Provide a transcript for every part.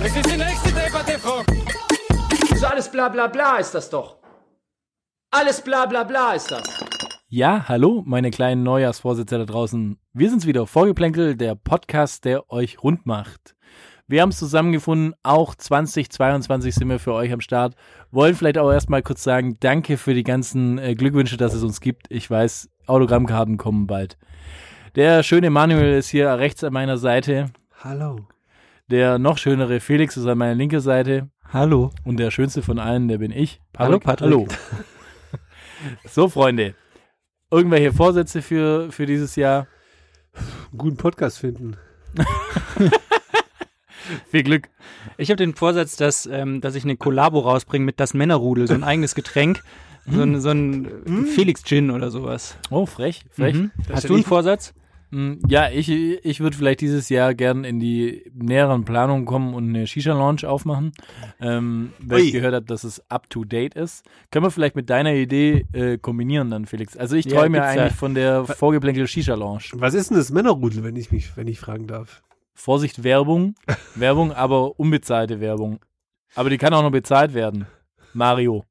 Das ist die nächste Debatte, Frau. So alles bla bla bla ist das doch. Alles bla bla bla ist das. Ja, hallo, meine kleinen Neujahrsvorsitzer da draußen. Wir sind's wieder, Vorgeplänkel, der Podcast, der euch rund macht. Wir haben es zusammengefunden, auch 2022 sind wir für euch am Start. Wollen vielleicht auch erstmal kurz sagen, danke für die ganzen äh, Glückwünsche, dass es uns gibt. Ich weiß, Autogrammkarten kommen bald. Der schöne Manuel ist hier rechts an meiner Seite. Hallo. Der noch schönere Felix ist an meiner linken Seite. Hallo. Und der schönste von allen, der bin ich. Hallo, Patrick. Hallo. so, Freunde. Irgendwelche Vorsätze für, für dieses Jahr? Einen guten Podcast finden. Viel Glück. Ich habe den Vorsatz, dass, ähm, dass ich eine Kollabo rausbringe mit das Männerrudel, so ein eigenes Getränk, so ein, so ein Felix Gin oder sowas. Oh, frech, frech. Mhm. Hast du einen Vorsatz? Mm, Ja, ich, ich würde vielleicht dieses Jahr gern in die näheren Planungen kommen und eine Shisha-Lounge aufmachen, ähm, weil ich Ui. gehört habe, dass es up-to-date ist. Können wir vielleicht mit deiner Idee äh, kombinieren dann, Felix? Also ich träume ja gibt's ja. eigentlich von der Vorgeplänkel Shisha-Lounge. Was ist denn das Männerrudel, wenn ich mich, wenn ich fragen darf? Vorsicht, Werbung, Werbung, aber unbezahlte Werbung. Aber die kann auch noch bezahlt werden. Mario.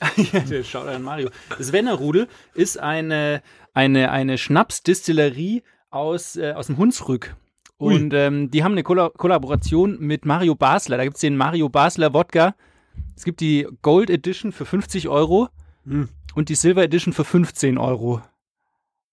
ja, schau an Mario. Das Männerrudel ist eine, eine, eine Schnapsdistillerie aus, äh, aus dem Hunsrück. Und ähm, die haben eine Kolla Kollaboration mit Mario Basler. Da gibt's den Mario Basler Wodka. Es gibt die Gold Edition für 50 Euro Hm. und die Silver Edition für 15 Euro.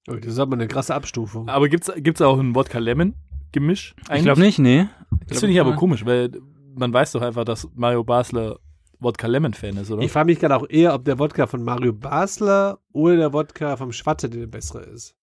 Oh, das ist aber eine krasse Abstufung. Aber gibt's gibt's auch ein Wodka-Lemon-Gemisch? Ich glaube nicht, nee. Das finde ich aber komisch, weil man weiß doch einfach, dass Mario Basler Wodka Lemon Fan ist, oder? Ich frage mich gerade auch eher, ob der Wodka von Mario Basler oder der Wodka vom Schwatte der bessere ist.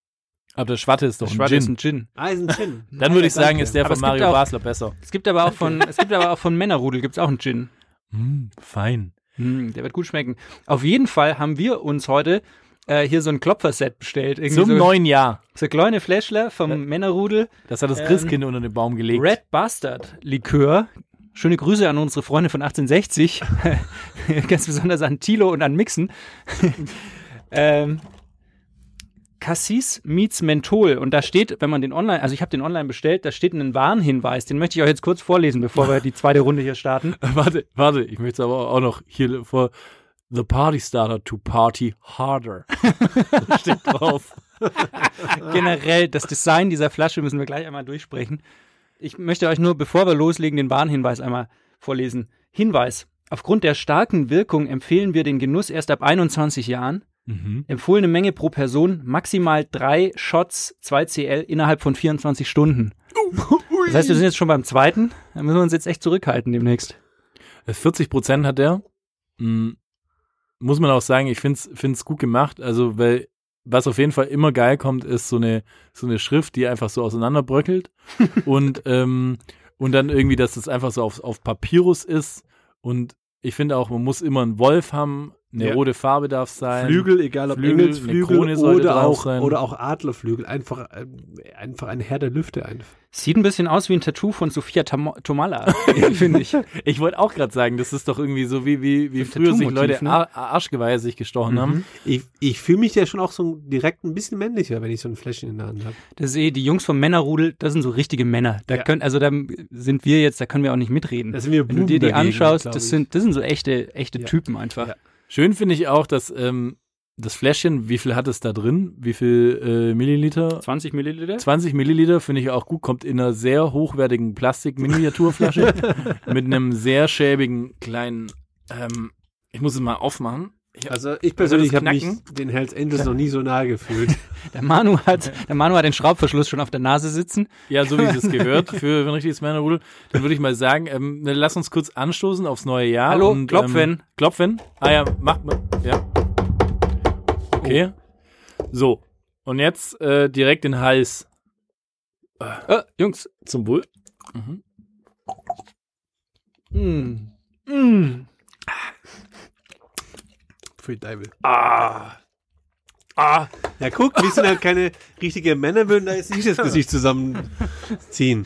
Aber der Schwatte ist doch ein Schwarze Gin. ist ein Gin. Ah, ist ein Gin. Dann würde ich sagen, ist der Aber von Mario auch- Basler besser. Es gibt aber auch von, es gibt aber auch von Männerrudel gibt's auch einen Gin. Hm, fein. Hm, der wird gut schmecken. Auf jeden Fall haben wir uns heute äh, hier so ein Klopferset bestellt. Irgendwie Zum so, neuen Jahr. so kleine Fläschler vom Männerrudel. Das hat das Ähm, Christkind unter den Baum gelegt. Red Bastard Likör. Schöne Grüße an unsere Freunde von 1860. Ganz besonders an Tilo und an Mixen. ähm, Cassis meets Menthol. Und da steht, wenn man den online, also ich habe den online bestellt, da steht ein Warnhinweis. Den möchte ich euch jetzt kurz vorlesen, bevor wir die zweite Runde hier starten. warte, warte, ich möchte es aber auch noch hier vor The Party Starter to Party Harder. Steht drauf. Generell, das Design dieser Flasche müssen wir gleich einmal durchsprechen. Ich möchte euch nur, bevor wir loslegen, den Warnhinweis einmal vorlesen. Hinweis. Aufgrund der starken Wirkung empfehlen wir den Genuss erst ab 21 Jahren. Mhm. Empfohlene Menge pro Person maximal drei Shots 2CL innerhalb von 24 Stunden. Das heißt, wir sind jetzt schon beim zweiten. Da müssen wir uns jetzt echt zurückhalten demnächst. 40 Prozent hat der. Hm, muss man auch sagen, ich finde es gut gemacht. Also, weil was auf jeden Fall immer geil kommt, ist so eine, so eine Schrift, die einfach so auseinanderbröckelt. und, ähm, und dann irgendwie, dass es einfach so auf, auf Papyrus ist. Und ich finde auch, man muss immer einen Wolf haben. Eine Ja. rote Farbe darf sein. Flügel, egal ob Flügel, eine Engelsflügel Krone sollte oder auch, oder auch Adlerflügel. Einfach, ähm, einfach ein Herr der Lüfte. Einfach. Sieht ein bisschen aus wie ein Tattoo von Sophia Tam Tomala, finde ich. Ich wollte auch gerade sagen, das ist doch irgendwie so wie, wie, wie früher sich Leute ne? Ar Arschgeweihe sich gestochen haben. Ich, ich fühle mich ja schon auch so direkt ein bisschen männlicher, wenn ich so ein Fläschchen in der Hand habe. Das ist eh, die Jungs vom Männerrudel, das sind so richtige Männer. Da Ja. können, also da sind wir jetzt, da können wir auch nicht mitreden. Da sind wir Wenn du dir die dagegen, anschaust, das sind, das sind so echte, echte Ja. Typen einfach. Ja. Schön finde ich auch, dass ähm, das Fläschchen, wie viel hat es da drin? Wie viel äh, Milliliter? 20 Milliliter? 20 Milliliter finde ich auch gut, kommt in einer sehr hochwertigen Plastik-Miniaturflasche mit einem sehr schäbigen kleinen, ähm, ich muss es mal aufmachen. Ich, Also ich persönlich habe mich den Hells Angels noch nie so nahe gefühlt. Der Manu hat, der Manu hat den Schraubverschluss schon auf der Nase sitzen. ja, so wie es gehört für, ein richtiges Männerrudel, dann würde ich mal sagen, ähm, lass uns kurz anstoßen aufs neue Jahr. Hallo, und, klopfen. Ähm, klopfen. Ah ja, macht mal. Ja. Okay. So. Und jetzt äh, direkt den Hals. Äh, Jungs, Zum Wohl. Mhm. Mm. Mm. Für Deibel. Ah. Ah. Ja, guck, wir sind halt keine richtige Männer, würden da jetzt nicht das Gesicht zusammenziehen.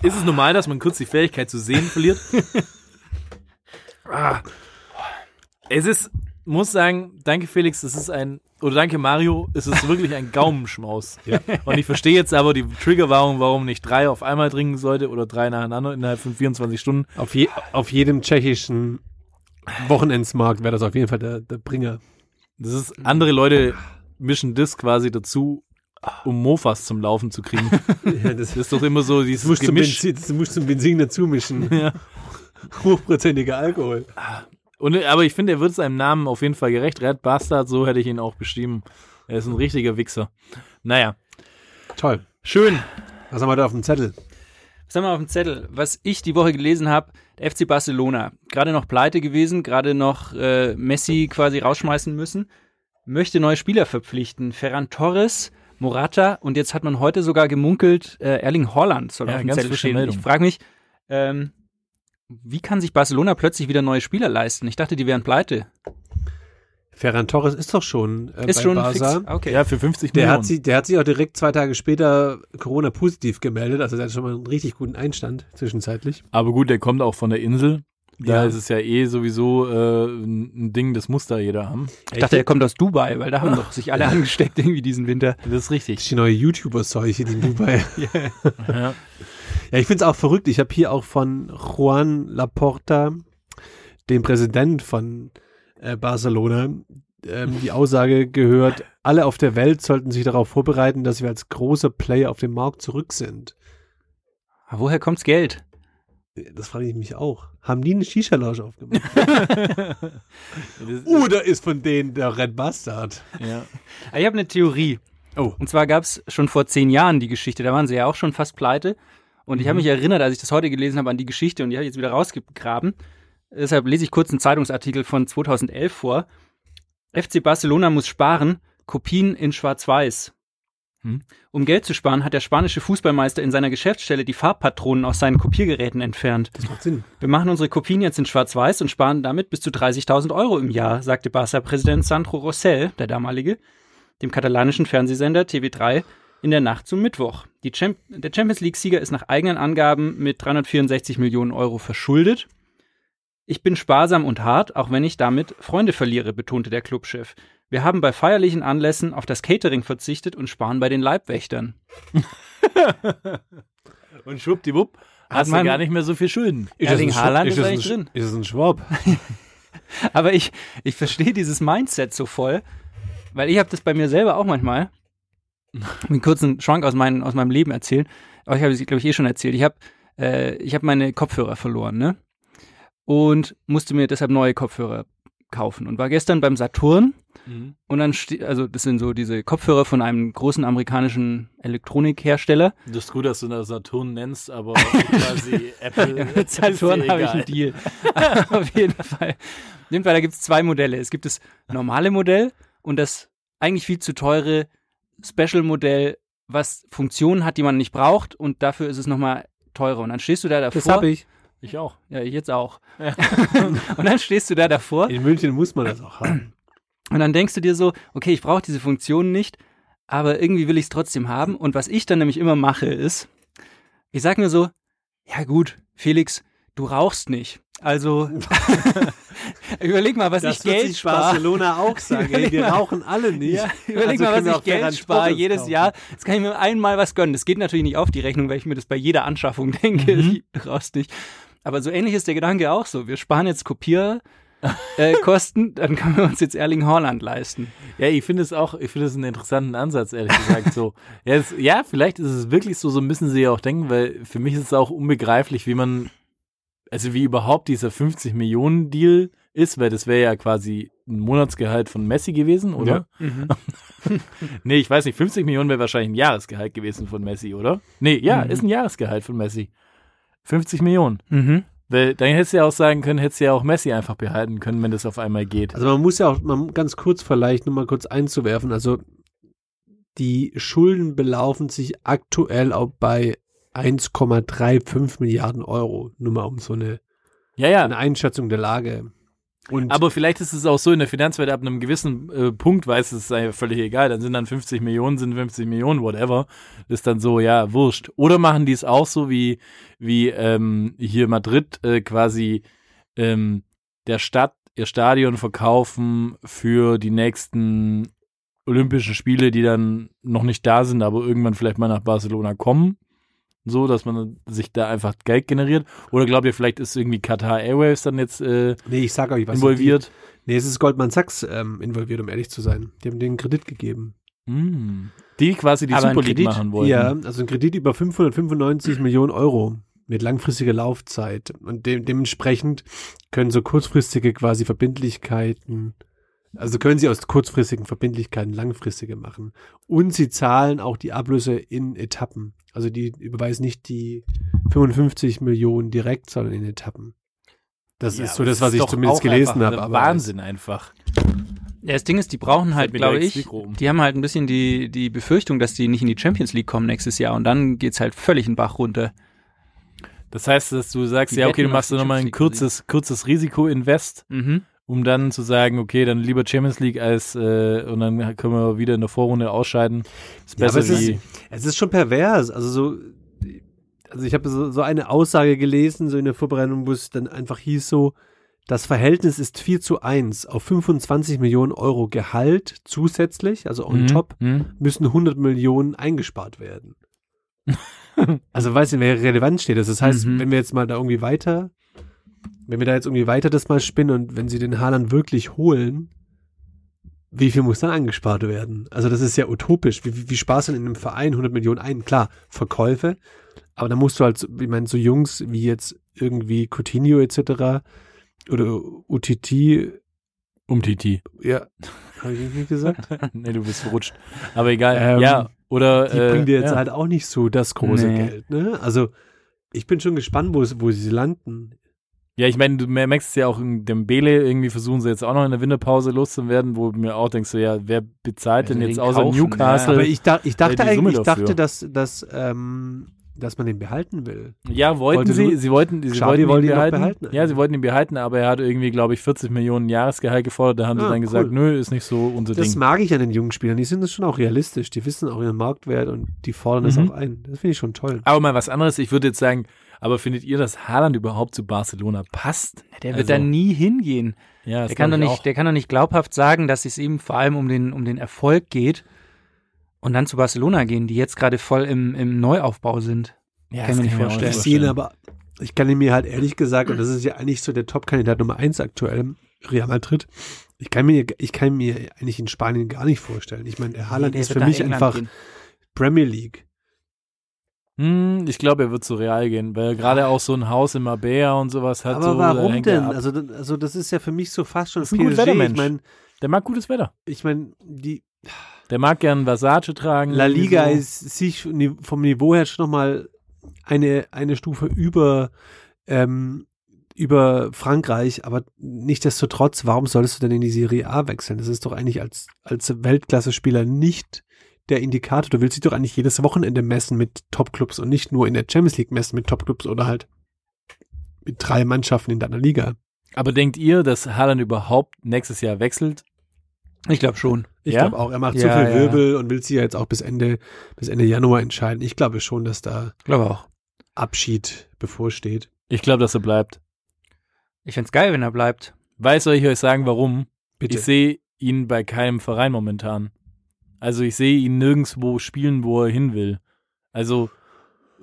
Ist es normal, dass man kurz die Fähigkeit zu sehen verliert? ah. Es ist, muss sagen, danke Felix, es ist ein, oder danke Mario, es ist wirklich ein Gaumenschmaus. Ja. Und ich verstehe jetzt aber die Triggerwarnung, warum nicht drei auf einmal trinken sollte oder drei nacheinander innerhalb von 24 Stunden. Auf, je, auf jedem tschechischen Wochenendsmarkt wäre das auf jeden Fall der, der Bringer. Das ist, andere Leute mischen das quasi dazu, um Mofas zum Laufen zu kriegen. Ja, das Das ist doch immer so dieses Das musst, du Gemisch. Benzin, das musst du zum Benzin dazu mischen. Ja. Hochprozentiger Alkohol. Und, aber ich finde, er wird seinem Namen auf jeden Fall gerecht. Red Bastard, so hätte ich ihn auch beschrieben. Er ist ein richtiger Wichser. Naja, Toll. schön. Was haben wir da auf dem Zettel? Was haben wir auf dem Zettel? Was ich die Woche gelesen habe, der FC Barcelona, gerade noch pleite gewesen, gerade noch äh, Messi quasi rausschmeißen müssen, möchte neue Spieler verpflichten. Ferran Torres, Morata und jetzt hat man heute sogar gemunkelt, äh, Erling Haaland soll Ja, auf dem Zettel stehen. Meldung. Ich frage mich, ähm, wie kann sich Barcelona plötzlich wieder neue Spieler leisten? Ich dachte, die wären pleite. Ferran Torres ist doch schon äh, Ist bei schon Barca. fix. Okay. Ja, für 50 Der Millionen. hat, sie, der hat sich auch direkt zwei Tage später Corona-positiv gemeldet. Also der hat schon mal einen richtig guten Einstand zwischenzeitlich. aber gut, der kommt auch von der Insel. Da Ja. ist es ja eh sowieso äh, ein Ding, das muss da jeder haben. ich dachte, er kommt aus Dubai, weil da haben doch sich alle angesteckt irgendwie diesen Winter. Das ist Das richtig. ist die neue YouTuber-Seuche, in Dubai. Ja. Ja, ich finde es auch verrückt. Ich habe hier auch von Juan Laporta, dem Präsident von äh, Barcelona, ähm, die Aussage gehört, alle auf der Welt sollten sich darauf vorbereiten, dass wir als großer Player auf dem Markt zurück sind. Aber woher kommt's Geld? Das frage ich mich auch. Haben die eine Shisha-Lounge aufgemacht? Oder ist von denen der Red Bastard? ja. Ich habe eine Theorie. Oh. Und zwar gab es schon vor zehn Jahren die Geschichte, da waren sie ja auch schon fast pleite. Und ich habe mich erinnert, als ich das heute gelesen habe, an die Geschichte und die habe ich jetzt wieder rausgegraben. Deshalb lese ich kurz einen Zeitungsartikel von 2011 vor. FC Barcelona muss sparen, Kopien in Schwarz-Weiß. Hm. Um Geld zu sparen, hat der spanische Fußballmeister in seiner Geschäftsstelle die Farbpatronen aus seinen Kopiergeräten entfernt. Das macht Sinn. Wir machen unsere Kopien jetzt in Schwarz-Weiß und sparen damit bis zu 30.000 Euro im Jahr, sagte Barca-Präsident Sandro Rossell, der damalige, dem katalanischen Fernsehsender TV3 in der Nacht zum Mittwoch. Champ der Champions League-Sieger ist nach eigenen Angaben mit 364 Millionen Euro verschuldet. Ich bin sparsam und hart, auch wenn ich damit Freunde verliere, betonte der Clubchef. Wir haben bei feierlichen Anlässen auf das Catering verzichtet und sparen bei den Leibwächtern. Und schwuppdiwupp hast du man- gar nicht mehr so viel Schulden. Erling Haaland ist es eigentlich ein, drin. Ist es ein Schwab? Aber ich, ich verstehe dieses Mindset so voll, weil ich habe das bei mir selber auch manchmal. Einen kurzen Schwank aus, mein, aus meinem Leben erzählen. Aber ich habe es, glaube ich, eh schon erzählt. Ich habe äh, ich hab meine Kopfhörer verloren, ne? Und musste mir deshalb neue Kopfhörer kaufen. Und war gestern beim Saturn und dann, also das sind so diese Kopfhörer von einem großen amerikanischen Elektronikhersteller. Das ist gut, dass du das Saturn nennst, aber quasi Apple. Ja, mit Saturn dir habe ich egal. einen Deal. Auf jeden Fall. Auf jeden Fall, da gibt es zwei Modelle. Es gibt das normale Modell und das eigentlich viel zu teure Special-Modell, was Funktionen hat, die man nicht braucht und dafür ist es nochmal teurer. Und dann stehst du da davor. Das habe ich. Ich auch. Ja, ich jetzt auch. und dann stehst du da davor In München muss man das auch haben. und dann denkst du dir so, okay, ich brauche diese Funktionen nicht, aber irgendwie will ich es trotzdem haben. Und was ich dann nämlich immer mache, ist, ich sag mir so, ja gut, Felix, du rauchst nicht. Also überleg mal, was ich Geld spare. Barcelona auch sagen. Ey, wir rauchen alle nicht. Ja, überleg Also mal, was ich Geld spare jedes kaufen. Jahr. Jetzt kann ich mir einmal was gönnen. Das geht natürlich nicht auf die Rechnung, weil ich mir das bei jeder Anschaffung denke. Mhm. Du rauchst nicht. Aber so ähnlich ist der Gedanke auch so. Wir sparen jetzt Kopierkosten, äh, Kosten, dann können wir uns jetzt Erling Haaland leisten. Ja, ich finde es auch, ich finde es einen interessanten Ansatz, ehrlich gesagt. So. Ja, es, ja, vielleicht ist es wirklich so, so müssen sie ja auch denken, weil für mich ist es auch unbegreiflich, wie man, also wie überhaupt dieser 50 Millionen Deal ist, weil das wäre ja quasi ein Monatsgehalt von Messi gewesen, oder? nee, ich weiß nicht, 50 Millionen wäre wahrscheinlich ein Jahresgehalt gewesen von Messi, oder? Nee, ja, Mhm. ist ein Jahresgehalt von Messi. 50 Millionen. Mhm. Weil dann hättest du ja auch sagen können, hättest du ja auch Messi einfach behalten können, wenn das auf einmal geht. Also man muss ja auch man, ganz kurz vielleicht nur mal kurz einzuwerfen. Also die Schulden belaufen sich aktuell auch bei 1,35 Milliarden Euro. Nur mal um so eine, Ja, ja. eine Einschätzung der Lage. Und Aber vielleicht ist es auch so in der Finanzwelt ab einem gewissen äh, Punkt, weiß es sei völlig egal, dann sind dann 50 Millionen, sind 50 Millionen, whatever. Ist dann so, ja, wurscht. Oder machen die es auch so wie, wie ähm, hier Madrid äh, quasi ähm, der Stadt ihr Stadion verkaufen für die nächsten Olympischen Spiele, die dann noch nicht da sind, aber irgendwann vielleicht mal nach Barcelona kommen. So, dass man sich da einfach Geld generiert. Oder glaubt ihr, vielleicht ist irgendwie Qatar Airways dann jetzt äh, nee, ich sag euch was. involviert? Die, nee, es ist Goldman Sachs ähm, involviert, um ehrlich zu sein. Die haben den Kredit gegeben. Mm. Die quasi die Aber Super League Kredit? machen wollten. Ja, also ein Kredit über 595 Millionen Euro mit langfristiger Laufzeit. Und de dementsprechend können so kurzfristige quasi Verbindlichkeiten, also können sie aus kurzfristigen Verbindlichkeiten langfristige machen. Und sie zahlen auch die Ablöse in Etappen. Also die überweisen nicht die 55 Millionen direkt, sondern in Etappen. Das Ja, ist so das, was ich zumindest gelesen habe. aber Wahnsinn einfach. Ja, das Ding ist, die brauchen halt, glaube ich, die haben halt ein bisschen die, die Befürchtung, dass die nicht in die Champions League kommen nächstes Jahr und dann geht's halt völlig in den Bach runter. Das heißt, dass du sagst, Die ja, okay, du machst nochmal ein kurzes, kurzes Risiko-Invest, Mhm. Um dann zu sagen, okay, dann lieber Champions League als äh, und dann können wir wieder in der Vorrunde ausscheiden. Ist Ja, besser aber es ist, es ist schon pervers. Also so, also ich habe so, so eine Aussage gelesen, so in der Vorbereitung, wo es dann einfach hieß so, das Verhältnis ist 4 zu 1 auf 25 Millionen Euro Gehalt zusätzlich, also on Mhm, top, mhm. müssen 100 Millionen eingespart werden. also weiß nicht, wer relevant steht. Das heißt, Mhm. wenn wir jetzt mal da irgendwie weiter, wenn wir da jetzt irgendwie weiter das mal spinnen und wenn sie den Haaland wirklich holen, wie viel muss dann eingespart werden? Also das ist ja utopisch. Wie, wie, wie sparst du denn in einem Verein 100 Millionen ein? Klar, Verkäufe, aber da musst du halt, ich meine, so Jungs wie jetzt irgendwie Coutinho etc. oder UTT, Um Titi. ja, habe ich nicht gesagt? nee, du bist verrutscht. Aber egal. Ähm, ja, oder. Die äh, bringen dir jetzt ja. halt auch nicht so das große Nee. Geld, ne? Also ich bin schon gespannt, wo, wo sie landen. Ja, ich meine, du merkst es ja auch in dem Bele, irgendwie versuchen sie jetzt auch noch in der Winterpause loszuwerden, wo du mir auch denkst, so, ja, wer bezahlt denn Also jetzt außer kaufen, Newcastle? Aber ich, dach, ich dachte eigentlich, ich dachte, dass, dass, ähm, dass man den behalten will. Ja, wollten Wollte sie, sie wollten, sie wollten ihn ihn behalten. behalten Ja, sie wollten ihn behalten, aber er hat irgendwie, glaube ich, 40 Millionen Jahresgehalt gefordert. Da haben sie Ah, dann gesagt, cool. nö, ist nicht so unser Das Ding. mag ich an den jungen Spielern. Die sind das schon auch realistisch. Die wissen auch ihren Marktwert und die fordern das Mhm. auch ein. Das finde ich schon toll. Aber mal was anderes, ich würde jetzt sagen, aber findet ihr, dass Haaland überhaupt zu Barcelona passt? Der wird Also, da nie hingehen. Ja, Der kann, doch nicht, auch. der kann doch nicht glaubhaft sagen, dass es ihm vor allem um den, um den Erfolg geht und dann zu Barcelona gehen, die jetzt gerade voll im, im Neuaufbau sind. ja, kann das mir nicht ich mir auch vorstellen. Ihn aber, ich kann ihn mir halt ehrlich gesagt, und das ist ja eigentlich so der Top-Kandidat Nummer eins aktuell, Real Madrid. Ich kann mir, ich kann mir eigentlich in Spanien gar nicht vorstellen. Ich meine, der Haaland Der ist für mich England einfach gehen. Premier League. Hm, ich glaube, er wird zu Real gehen, weil er gerade auch so ein Haus in Marbella und sowas hat. aber so, warum denn? Also, also das ist ja für mich so fast schon ist ein Gutwettermensch. Ich meine, Der mag gutes Wetter. ich meine, die Der mag gern Versace tragen. La Liga irgendwie ist sich vom Niveau her schon nochmal eine, eine Stufe über, ähm, über Frankreich, aber nichtsdestotrotz, warum solltest du denn in die Serie A wechseln? Das ist doch eigentlich als, als Weltklasse-Spieler nicht der Indikator. Du willst dich doch eigentlich jedes Wochenende messen mit Topclubs und nicht nur in der Champions League messen mit Topclubs oder halt mit drei Mannschaften in deiner Liga. Aber denkt ihr, dass Haaland überhaupt nächstes Jahr wechselt? Ich glaube schon. Ich Ja? glaube auch, er macht Ja, so viel ja. Wirbel und will sich ja jetzt auch bis Ende, bis Ende Januar entscheiden. Ich glaube schon, dass da. Abschied bevorsteht. Ich glaube, dass er bleibt. Ich find's geil, wenn er bleibt. Weiß soll ich euch sagen, warum? Bitte. Ich sehe ihn bei keinem Verein momentan. Also ich sehe ihn nirgendwo spielen, wo er hin will. Also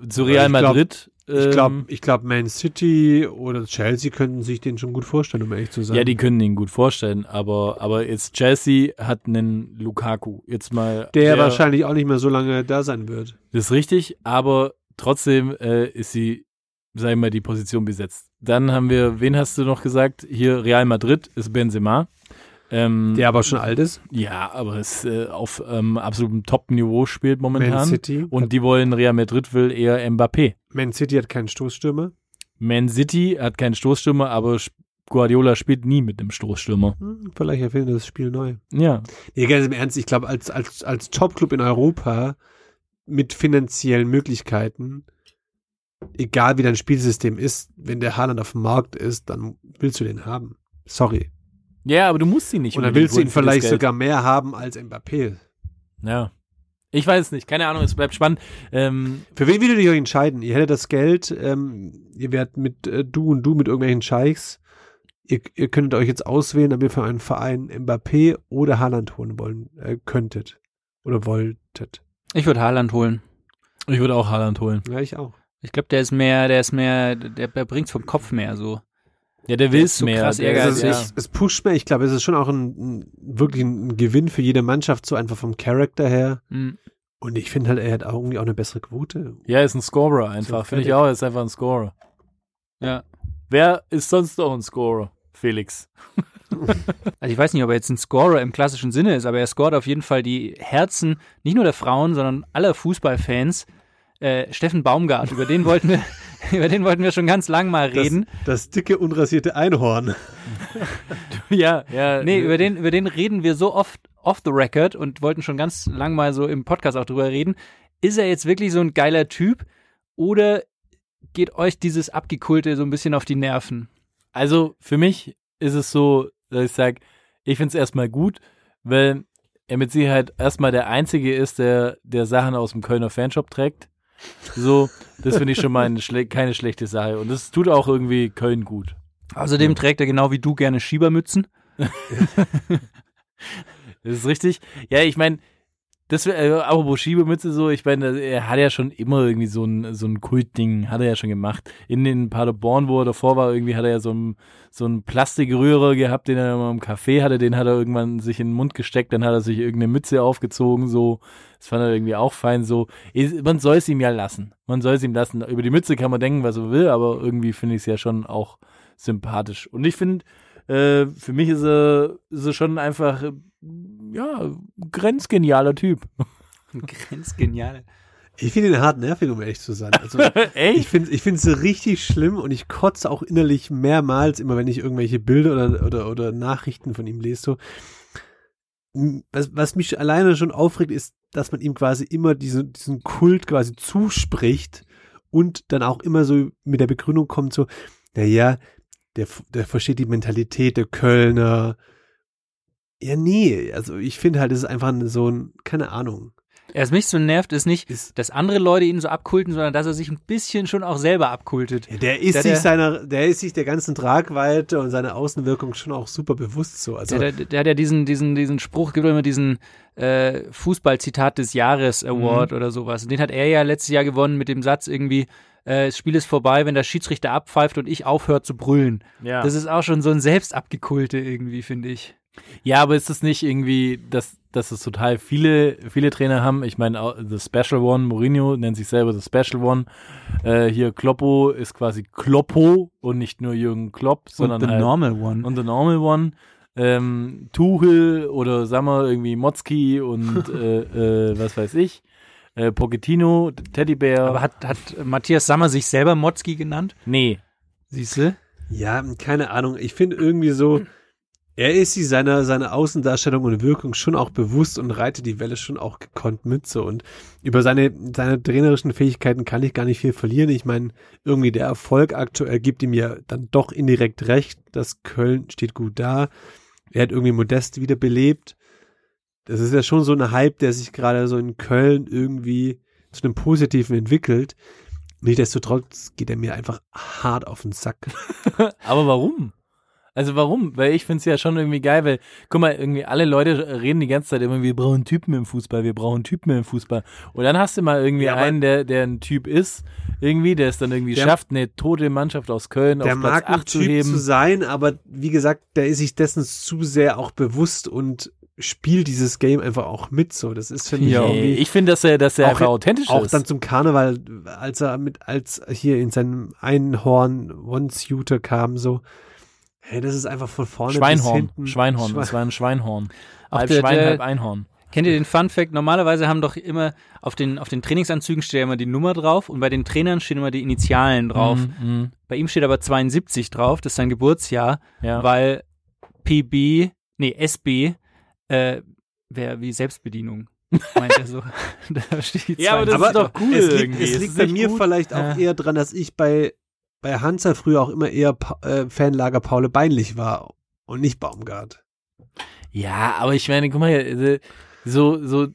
zu Real ich glaub- Madrid. Ich glaube, ähm, ich glaub, Man City oder Chelsea könnten sich den schon gut vorstellen, um ehrlich zu sein. ja, die können ihn gut vorstellen, aber, aber jetzt Chelsea hat einen Lukaku. Jetzt mal. der, wahrscheinlich auch nicht mehr so lange da sein wird. Das ist richtig, aber trotzdem äh, ist sie, sagen wir mal, die Position besetzt. Dann haben wir, wen hast du noch gesagt? Hier Real Madrid ist Benzema. Ähm, Der aber schon alt ist. Ja, aber es äh, auf ähm, absolutem Top-Niveau spielt momentan. Man City. Und die wollen, Real Madrid will eher Mbappé. Man City hat keinen Stoßstürmer. Man City hat keinen Stoßstürmer, aber Guardiola spielt nie mit dem Stoßstürmer. Hm, vielleicht erfinden das Spiel neu. Ja. Nee, ganz im Ernst, ich glaube, als, als, als Top-Club in Europa mit finanziellen Möglichkeiten egal wie dein Spielsystem ist, wenn der Haaland auf dem Markt ist, dann willst du den haben. Sorry. Ja, aber du musst ihn nicht. Und dann unbedingt willst du ihn vielleicht sogar mehr haben als Mbappé. Ja. Ich weiß es nicht, keine Ahnung, es bleibt spannend. Ähm, Für wen würdet ihr euch entscheiden? Ihr hättet das Geld, ähm, ihr werdet mit äh, du und du mit irgendwelchen Scheichs. Ihr, ihr könntet euch jetzt auswählen, ob ihr für einen Verein Mbappé oder Haaland holen wollen äh, könntet. Oder wolltet. Ich würde Haaland holen. ich würde auch Haaland holen. Ja, ich auch. Ich glaube, der ist mehr, der ist mehr, der, der bringt's vom Kopf mehr so. Ja, der will es so mehr. krass der Also ja. es, es pusht mir, ich glaube, es ist schon auch ein, ein wirklich ein Gewinn für jede Mannschaft, so einfach vom Charakter her. Mhm. Und ich finde halt, er hat auch irgendwie auch eine bessere Quote. Ja, ist ein Scorer einfach. So, Finde ich auch, er ist einfach ein Scorer. Ja. Wer ist sonst noch ein Scorer? Felix. Also ich weiß nicht, ob er jetzt ein Scorer im klassischen Sinne ist, aber er scoret auf jeden Fall die Herzen nicht nur der Frauen, sondern aller Fußballfans. Äh, Steffen Baumgart, über den wollten wir, über den wollten wir schon ganz lang mal reden. Das, das dicke, unrasierte Einhorn. ja, ja. Nee, über den, über den reden wir so oft off the record und wollten schon ganz lang mal so im Podcast auch drüber reden. Ist er jetzt wirklich so ein geiler Typ oder geht euch dieses Abgekulte so ein bisschen auf die Nerven? Also für mich ist es so, dass ich sage, ich finde es erstmal gut, weil er mit Sicherheit erstmal der Einzige ist, der, der Sachen aus dem Kölner Fanshop trägt. So, das finde ich schon mal eine schle keine schlechte Sache. Und das tut auch irgendwie Köln gut. Außerdem trägt er genau wie du gerne Schiebermützen. Das ist richtig. Ja, ich meine, das wär- äh, apropos Schiebemütze so, ich meine, er hat ja schon immer irgendwie so ein, so ein Kultding, hat er ja schon gemacht. In den Paderborn, wo er davor war, irgendwie hat er ja so ein, so ein Plastikrührer gehabt, den er immer im Café hatte, den hat er irgendwann sich in den Mund gesteckt, dann hat er sich irgendeine Mütze aufgezogen, so. Das fand er irgendwie auch fein, so. Man soll es ihm ja lassen. Man soll es ihm lassen. Über die Mütze kann man denken, was er will, aber irgendwie finde ich es ja schon auch sympathisch. Und ich finde, äh, für mich ist er, ist er schon einfach, äh, ja, grenzgenialer Typ. Ganz genial. Ich finde ihn hart nervig, um ehrlich zu sein. Also, ich Echt? finde ich finde es richtig schlimm und ich kotze auch innerlich mehrmals, immer wenn ich irgendwelche Bilder oder, oder, oder Nachrichten von ihm lese. So. Was, was mich alleine schon aufregt, ist, dass man ihm quasi immer diese, diesen Kult quasi zuspricht und dann auch immer so mit der Begründung kommt so, naja, der, der versteht die Mentalität der Kölner. Ja, nee, also ich finde halt, es ist einfach so ein, keine Ahnung. Was mich so nervt, ist nicht, Ist- dass andere Leute ihn so abkulten, sondern dass er sich ein bisschen schon auch selber abkultet. Ja, der ist Der- sich der- seiner, der ist sich der ganzen Tragweite und seiner Außenwirkung schon auch super bewusst so. Also Der, der, der hat ja diesen, diesen, diesen Spruch, gibt immer diesen äh, Fußball-Zitat des Jahres Award oder sowas. Den hat er ja letztes Jahr gewonnen mit dem Satz irgendwie, äh, das Spiel ist vorbei, wenn der Schiedsrichter abpfeift und ich aufhört zu brüllen. Ja. Das ist auch schon so ein Selbstabgekulte irgendwie, finde ich. Ja, aber ist das nicht irgendwie, dass, dass es total viele, viele Trainer haben? Ich meine, auch The Special One, Mourinho nennt sich selber The Special One. Äh, hier Kloppo ist quasi Kloppo und nicht nur Jürgen Klopp, sondern und the halt, normal one. und The Normal One. Ähm, Tuchel oder sagen wir irgendwie Motzki und äh, äh, was weiß ich. Äh, Pochettino, Teddybär. Aber hat, hat Matthias Sammer sich selber Motzki genannt? nee. Siehst du? ja, keine Ahnung. Ich finde irgendwie so, er ist sich seiner, seiner Außendarstellung und Wirkung schon auch bewusst und reitet die Welle schon auch gekonnt mit so. Und über seine, seine trainerischen Fähigkeiten kann ich gar nicht viel verlieren. Ich meine, irgendwie der Erfolg aktuell gibt ihm ja dann doch indirekt recht. Das Köln steht gut da. Er hat irgendwie Modest wieder belebt. Das ist ja schon so ein Hype, der sich gerade so in Köln irgendwie zu einem Positiven entwickelt. Nichtsdestotrotz geht er mir einfach hart auf den Sack. Aber warum? Also warum? Weil ich finde es ja schon irgendwie geil, weil, guck mal, irgendwie alle Leute reden die ganze Zeit immer, wir brauchen Typen im Fußball, wir brauchen Typen im Fußball. Und dann hast du mal irgendwie Ja, einen, der, der ein Typ ist, irgendwie, der es dann irgendwie Der- schafft, eine tote Mannschaft aus Köln Der auf Platz mag ein 8 zu Typ heben. zu sein, aber wie gesagt, der ist sich dessen zu sehr auch bewusst und spielt dieses Game einfach auch mit so. Das ist für mich Ja, irgendwie ich finde, dass er, dass er Auch- einfach authentisch auch ist. dann zum Karneval, als er mit, als hier in seinem Einhorn One-Suiter kam, so, hey, das ist einfach von vorne bis Schweinhorn, hinten. Schweinhorn, Schwe- das war ein Schweinhorn. Auch halb der- Schwein, der- halb Einhorn. Kennt ihr den Fun Fact? Normalerweise haben doch immer auf den, auf den Trainingsanzügen steht ja immer die Nummer drauf und bei den Trainern stehen immer die Initialen drauf. Mhm, mhm. Bei ihm steht aber 72 drauf, das ist sein Geburtsjahr, Ja. weil PB, nee, SB, äh, wäre wie Selbstbedienung. meint er so. da steht Ja, aber das 22. ist doch cool es liegt, es liegt bei mir gut. vielleicht auch Ja. eher dran, dass ich bei, bei Hansa früher auch immer eher Pa- äh, Fanlager Paule Beinlich war und nicht Baumgart. Ja, aber ich meine, guck mal, hier, äh, so, so,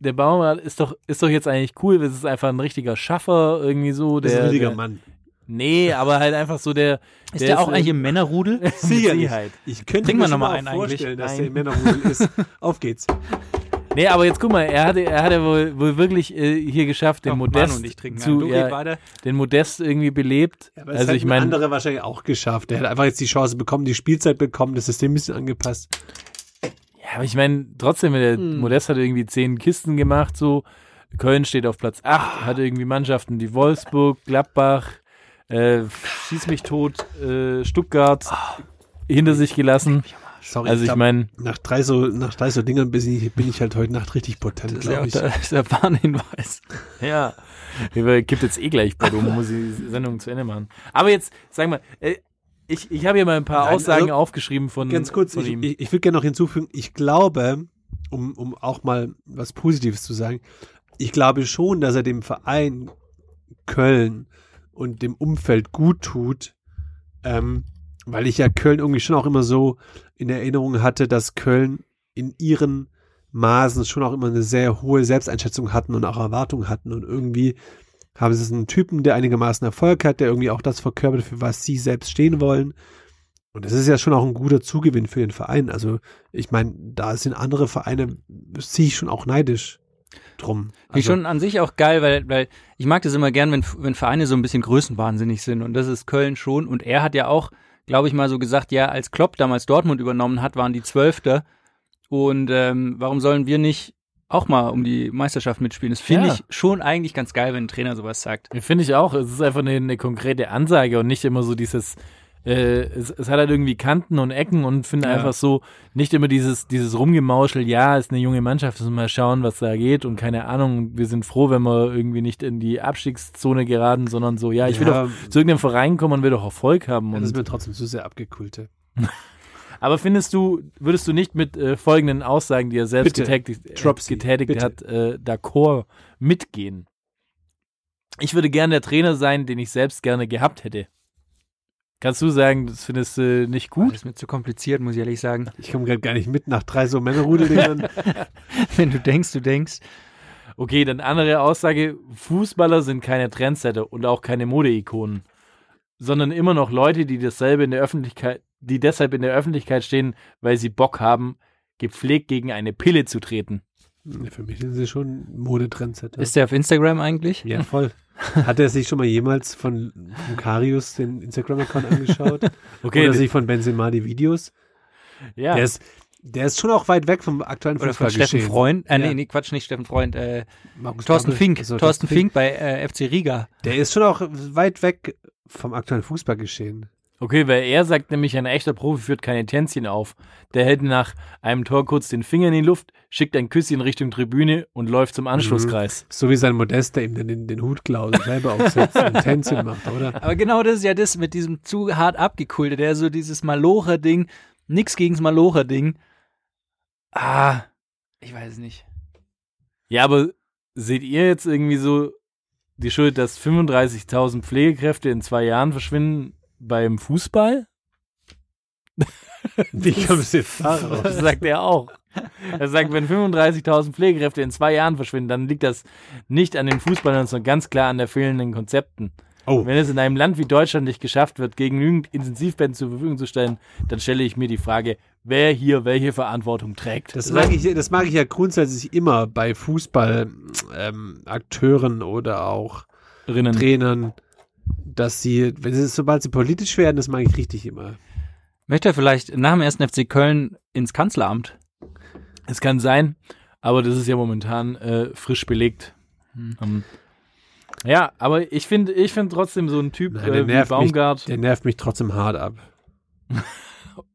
der Baumgart ist doch, ist doch jetzt eigentlich cool. Das ist einfach ein richtiger Schaffer, irgendwie so. Das Der, ist ein richtiger der, Mann. Nee, aber halt einfach so der. Ist der, auch äh, eigentlich im Männerrudel? Sicherheit. Ich könnte Trinken mir schon noch mal mal einen auch eigentlich? vorstellen, dass Nein. der im Männerrudel ist. Auf geht's. Nee, aber jetzt guck mal, er hatte, er hatte wohl, wohl wirklich äh, hier geschafft, den Doch, Modest Manu und ich trinken zu, ja, den Modest irgendwie belebt. Ja, aber das also ich meine, andere wahrscheinlich auch geschafft. Der hat einfach jetzt die Chance bekommen, die Spielzeit bekommen, das System ein bisschen angepasst. ja, aber ich meine, trotzdem, der Hm. Modest hat irgendwie zehn Kisten gemacht, so. Köln steht auf Platz 8, hat irgendwie Mannschaften, die Wolfsburg, Gladbach, äh, schieß mich tot, äh, Stuttgart hinter sich gelassen. Sorry, Also ich meine, nach drei so, nach drei so Dingern bin ich, bin ich halt heute Nacht richtig potent, Das ist ja glaube ich. der, das ist der Warnhinweis. Ja. Wir gibt jetzt eh gleich bei um, muss die Sendung zu Ende machen. Aber jetzt, sag mal, äh, ich, ich habe hier mal ein paar Nein, Aussagen also, aufgeschrieben von, Ganz kurz, von ich, ihm. ich, ich würde gerne noch hinzufügen, ich glaube, um, um auch mal was Positives zu sagen, ich glaube schon, dass er dem Verein Köln und dem Umfeld gut tut, ähm, weil ich ja Köln irgendwie schon auch immer so in Erinnerung hatte, dass Köln in ihren Maßen schon auch immer eine sehr hohe Selbsteinschätzung hatten und auch Erwartungen hatten und irgendwie haben sie einen Typen, der einigermaßen Erfolg hat, der irgendwie auch das verkörpert, für was sie selbst stehen wollen. Und das ist ja schon auch ein guter Zugewinn für den Verein. Also ich meine, da sind andere Vereine, ziehe ich schon auch neidisch drum. Also, schon an sich auch geil, weil, weil ich mag das immer gern, wenn, wenn Vereine so ein bisschen größenwahnsinnig sind. Und das ist Köln schon. Und er hat ja auch, glaube ich, mal so gesagt, ja, als Klopp damals Dortmund übernommen hat, waren die Zwölfter. Und ähm, warum sollen wir nicht auch mal um die Meisterschaft mitspielen? Das finde Ja. ich schon eigentlich ganz geil, wenn ein Trainer sowas sagt. Finde ich auch. Es ist einfach eine, eine konkrete Ansage und nicht immer so dieses, äh, es, es hat halt irgendwie Kanten und Ecken und finde Ja. einfach so, nicht immer dieses, dieses Rumgemauschel, ja, ist eine junge Mannschaft, müssen wir mal schauen, was da geht und keine Ahnung, wir sind froh, wenn wir irgendwie nicht in die Abstiegszone geraten, sondern so, ja, ich will Ja. doch zu irgendeinem Verein kommen und will doch Erfolg haben. das ist mir trotzdem zu sehr abgekulte. aber findest du, würdest du nicht mit äh, folgenden Aussagen, die er selbst Bitte. getätigt, äh, Drop sie. getätigt Bitte. hat, äh, d'accord mitgehen? Ich würde gern der Trainer sein, den ich selbst gerne gehabt hätte. Kannst du sagen, das findest du nicht Gut. Das ist mir zu kompliziert, muss ich ehrlich sagen. Ich komme gerade gar nicht mit nach drei so Männerrudeldingern. wenn du denkst, du denkst. Okay, dann andere Aussage. Fußballer sind keine Trendsetter und auch keine Modeikonen, sondern immer noch Leute, die dasselbe in der Öffentlichkeit, die deshalb in der Öffentlichkeit stehen, weil sie Bock haben, gepflegt gegen eine Pille zu treten. Für mich sind sie schon Modetrendsetter. Ist der auf Instagram eigentlich? ja, voll. Hat er sich schon mal jemals von, von Karius den Instagram-Account angeschaut? Okay, Oder sich von Benzema die Videos? ja. Der, ist, der ist schon auch weit weg vom aktuellen Oder von Fußballgeschehen. Steffen Freund? Äh, Ja. nee, nee, Quatsch, nicht Steffen Freund. Äh, Markus Thorsten Gabriel. Fink. Also, Thorsten Fink bei äh, FC Riga. Der ist schon auch weit weg vom aktuellen Fußballgeschehen. Okay, weil er sagt nämlich, ein echter Profi führt keine Tänzchen auf. Der hält nach einem Tor kurz den Finger in die Luft, schickt ein Küsschen Richtung Tribüne und läuft zum Anschlusskreis. So wie sein Modest, der ihm dann den, den Hut klaut und selber aufsetzt und Tänzchen macht, oder? Aber genau das ist ja das mit diesem zu hart abgekulte, der so dieses Malocher-Ding, nix gegens Malocher-Ding. Ah, ich weiß es nicht. Ja, aber seht ihr jetzt irgendwie so die Schuld, dass 35.000 Pflegekräfte in zwei Jahren verschwinden beim Fußball? Wie kommst du jetzt darauf? Das sagt er auch. Er sagt, wenn 35.000 Pflegekräfte in zwei Jahren verschwinden, dann liegt das nicht an den Fußballern, sondern ganz klar an der fehlenden Konzepten. Oh, Wenn es in einem Land wie Deutschland nicht geschafft wird, genügend Intensivbetten zur Verfügung zu stellen, dann stelle ich mir die Frage, wer hier welche Verantwortung trägt. das mag, ich, das mag ich ja grundsätzlich immer bei Fußballakteuren ähm, oder auch Rinnen. Trainern, dass sie, wenn sie, sobald sie politisch werden, das mag ich richtig immer. Möchte er vielleicht nach dem ersten FC Köln ins Kanzleramt? Es kann sein, aber das ist ja momentan äh, frisch belegt. Ähm, ja, aber ich finde ich find trotzdem so ein Typ Nein, der äh, wie nervt mich. Baumgart, Der nervt mich trotzdem hart ab.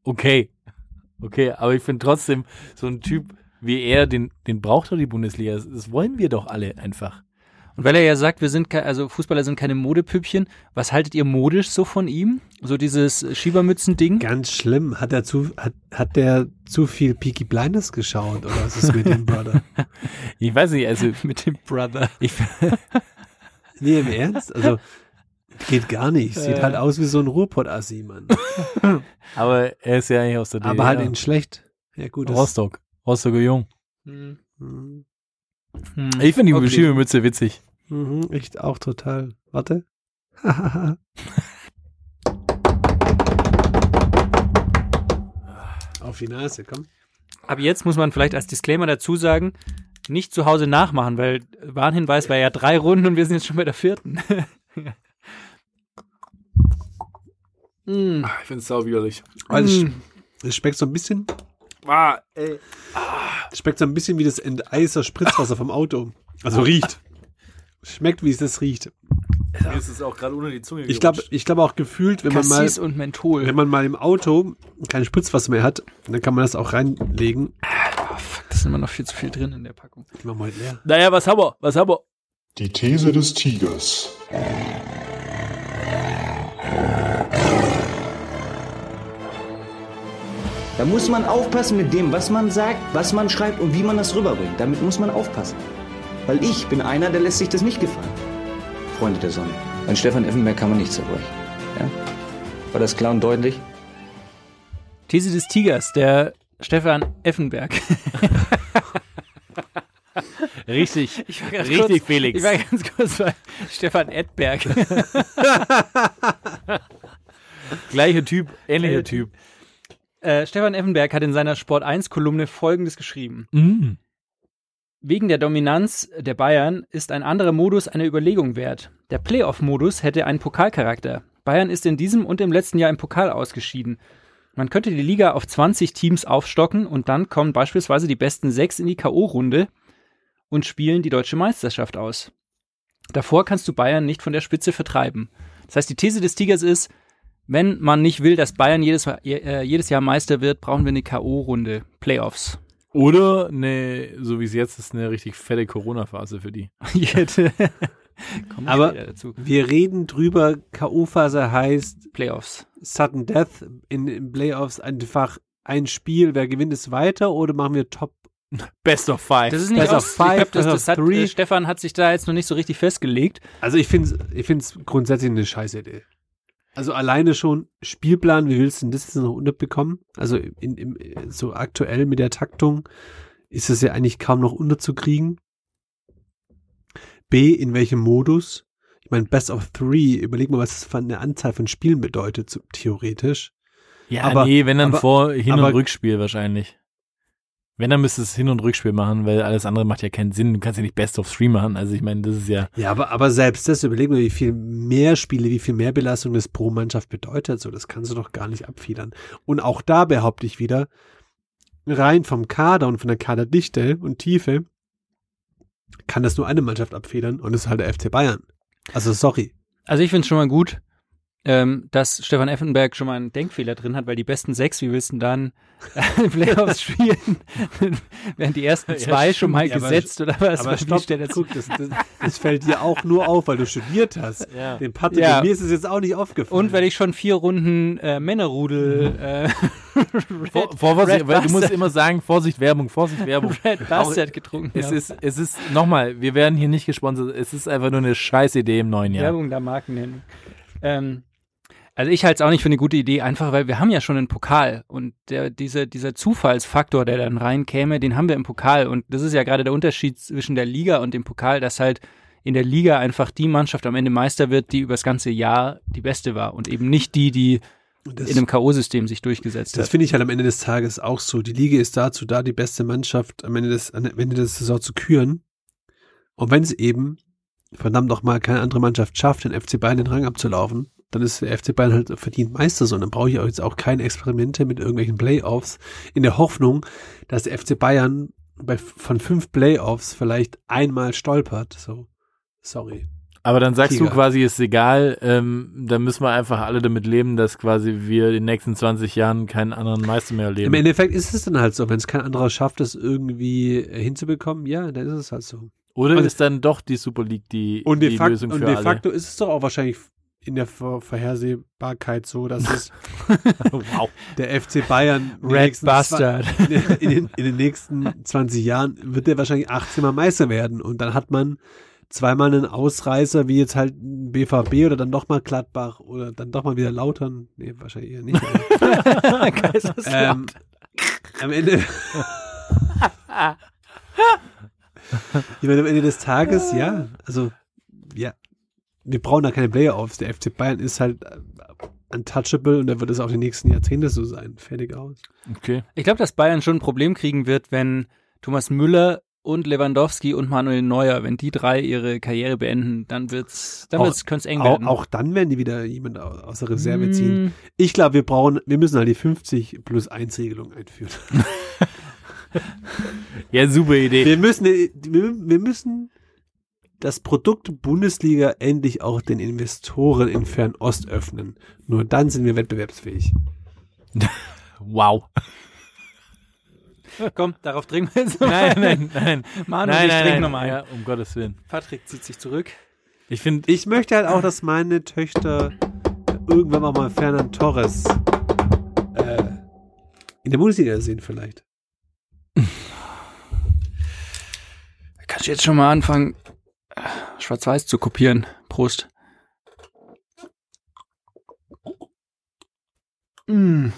okay. Okay, aber ich finde trotzdem so ein Typ wie er, den, den braucht doch die Bundesliga. Das wollen wir doch alle einfach. Und weil er ja sagt, wir sind, also Fußballer sind keine Modepüppchen, was haltet ihr modisch so von ihm? So dieses Schiebermützen-Ding? Ganz schlimm. Hat er zu, hat, hat der zu viel Peaky Blinders geschaut oder was ist mit dem Brother? Ich weiß nicht, also Mit dem Brother. ich, Nee, im Ernst? Also, geht gar nicht. Sieht Äh. halt aus wie so ein Ruhrpott-Assi, Mann. aber er ist ja eigentlich aus der DDR. Aber halt in schlecht. Ja, gut. Rostock. Rostocker Jung. Hm. Mhm, Hm. Ich finde die Okay. Schiebermütze witzig. Mhm, echt auch total. Warte. Auf die Nase, komm. Aber jetzt muss man vielleicht als Disclaimer dazu sagen, nicht zu Hause nachmachen, weil Warnhinweis war ja drei Runden und wir sind jetzt schon bei der vierten. mm. Ich finde es sau widerlich. Weil es, Mm. es schmeckt so ein bisschen, Ah, ey. es schmeckt so ein bisschen wie das Enteiser Spritzwasser vom Auto. Also riecht. Schmeckt, wie es das riecht. Mir ist es auch gerade unter die Zunge Ich glaube, ich glaube auch gefühlt, wenn man mal, und Menthol. wenn man mal im Auto kein Spritzwasser mehr hat, dann kann man das auch reinlegen. Oh, fuck, da ist immer noch viel zu viel drin in der Packung. Ich mach mal leer. Naja, was haben wir? Was haben wir? Die These des Tigers. Da muss man aufpassen mit dem, was man sagt, was man schreibt und wie man das rüberbringt. Damit muss man aufpassen. Weil ich bin einer, der lässt sich das nicht gefallen. Freunde der Sonne. An Stefan Effenberg kann man nicht zerbrechen. Ja? War das klar und deutlich? These des Tigers, der Stefan Effenberg. Richtig. Ich war ganz Richtig, kurz, Felix. Ich war ganz kurz bei Stefan Edberg. Gleicher Typ, ähnlicher Äh, Typ. Äh, Stefan Effenberg hat in seiner Sport 1 Kolumne Folgendes geschrieben. Mm. Wegen der Dominanz der Bayern ist ein anderer Modus eine Überlegung wert. Der Playoff-Modus hätte einen Pokalcharakter. Bayern ist in diesem und im letzten Jahr im Pokal ausgeschieden. Man könnte die Liga auf 20 Teams aufstocken und dann kommen beispielsweise die besten sechs in die K.O.-Runde und spielen die deutsche Meisterschaft aus. Davor kannst du Bayern nicht von der Spitze vertreiben. Das heißt, die These des Tigers ist, wenn man nicht will, dass Bayern jedes, äh, jedes Jahr Meister wird, brauchen wir eine K.O.-Runde, Playoffs. Oder eine, so wie es jetzt ist, eine richtig fette Corona-Phase für die. Aber-. Wir reden drüber, K.O.-Phase heißt Playoffs. Sudden Death in, in Playoffs einfach ein Spiel, wer gewinnt ist weiter oder machen wir Top? Best of five. Das ist nicht Best of five, das, das hat, three. äh, Stefan hat sich da jetzt noch nicht so richtig festgelegt. Also ich finde es ich find's grundsätzlich eine scheiße Idee. Also alleine schon Spielplan, wie willst du denn das jetzt noch unterbekommen? Also in, im, so aktuell mit der Taktung ist es ja eigentlich kaum noch unterzukriegen. B, in welchem Modus? Ich meine, Best of Three, überleg mal, was das für eine Anzahl von Spielen bedeutet, so, theoretisch. ja, aber- nee, wenn dann aber- vor Hin- und aber- Rückspiel wahrscheinlich. Wenn, dann müsste es Hin- und Rückspiel machen, weil alles andere macht ja keinen Sinn. Du kannst ja nicht Best of Three machen. Also ich meine, das ist ja, Ja, aber, aber selbst das, überleg mal, wie viel mehr Spiele, wie viel mehr Belastung das pro Mannschaft bedeutet. So, das kannst du doch gar nicht abfedern. Und auch da behaupte ich wieder, rein vom Kader und von der Kaderdichte und Tiefe kann das nur eine Mannschaft abfedern und das ist halt der FC Bayern. Also sorry. Also ich finde es schon mal gut, ähm, dass Stefan Effenberg schon mal einen Denkfehler drin hat, weil die besten sechs, wie willst du dann äh, Playoffs spielen? Wären die ersten Ja, zwei schon mal aber- gesetzt oder was? aber stopp, stellt er das- guck, das, das, das fällt dir auch nur auf, weil du studiert hast. Ja. Den Patrick, Ja. mir ist es jetzt auch nicht aufgefallen. Und weil ich schon vier Runden äh, Männerrudel äh, vor, Red, Vorsicht, Red weil du musst immer sagen, Vorsicht, Werbung, Vorsicht, Werbung. Red Bastard getrunken Es habe. ist, es ist, nochmal, wir werden hier nicht gesponsert. Es ist einfach nur eine scheiß Idee im neuen Jahr. Werbung der Marken nennen. Ähm, also ich halte es auch nicht für eine gute Idee, einfach weil wir haben ja schon einen Pokal und der, dieser, dieser Zufallsfaktor, der dann reinkäme, den haben wir im Pokal und das ist ja gerade der Unterschied zwischen der Liga und dem Pokal, dass halt in der Liga einfach die Mannschaft am Ende Meister wird, die übers ganze Jahr die beste war und eben nicht die, die das, in einem K.O.-System sich durchgesetzt Das finde ich halt am Ende des Tages auch so. Die Liga ist dazu da, die beste Mannschaft am Ende des, am Ende des Saison zu küren. Und wenn es eben verdammt noch mal keine andere Mannschaft schafft, den FC Bayern den Rang abzulaufen, dann ist der FC Bayern halt verdient Meister so. Und dann brauche ich auch jetzt auch keine Experimente mit irgendwelchen Playoffs in der Hoffnung, dass der FC Bayern bei, von fünf Playoffs vielleicht einmal stolpert. So, sorry. Aber dann sagst Tiger. du quasi, ist egal, ähm, dann müssen wir einfach alle damit leben, dass quasi wir in den nächsten 20 Jahren keinen anderen Meister mehr Im erleben. Endeffekt ist es dann halt so, wenn es kein anderer schafft, das irgendwie äh, hinzubekommen, ja, dann ist es halt so. Oder Und- ist dann doch die Super League die, Und de, die facto, Lösung und für de alle? facto ist es doch auch wahrscheinlich in der Ver Vorhersehbarkeit so, dass es wow. der FC Bayern in den Red nächsten Bastard. In, den- in, den, in den nächsten 20 Jahren wird er wahrscheinlich 18 Mal Meister werden und dann hat man zweimal einen Ausreißer, wie jetzt halt ein BVB oder dann doch mal Gladbach oder dann doch mal wieder Lautern. Nee, wahrscheinlich eher nicht. ähm, am Ende. ich meine, am Ende des Tages, ja, also, ja, wir brauchen da keine Playoffs. Der FC Bayern ist halt äh, untouchable und da wird es auch die nächsten Jahrzehnte so sein. Fertig aus. Okay. Ich glaube, dass Bayern schon ein Problem kriegen wird, wenn Thomas Müller und Lewandowski und Manuel Neuer, wenn die drei ihre Karriere beenden, dann wird's, dann Auch- wird's, könnte es eng Auch, werden. auch dann werden die wieder jemand au- aus der Reserve ziehen. Mm, Ich glaube, wir brauchen, wir müssen halt die 50 plus 1 Regelung einführen. Ja, super Idee. Wir müssen, wir, wir müssen das Produkt Bundesliga endlich auch den Investoren in Fernost öffnen. Nur dann sind wir wettbewerbsfähig. Wow. Komm, darauf dringen wir jetzt. Nein, nein, nein. Manu, nein, ich nein, trinke nochmal ein. Ja, um Gottes Willen. Patrick zieht sich zurück. Ich finde, Ich möchte halt auch, dass meine Töchter irgendwann auch mal Fernand Torres äh, in der Bundesliga sehen vielleicht. Kannst du jetzt schon mal anfangen, schwarz-weiß zu kopieren? Prost. Mm.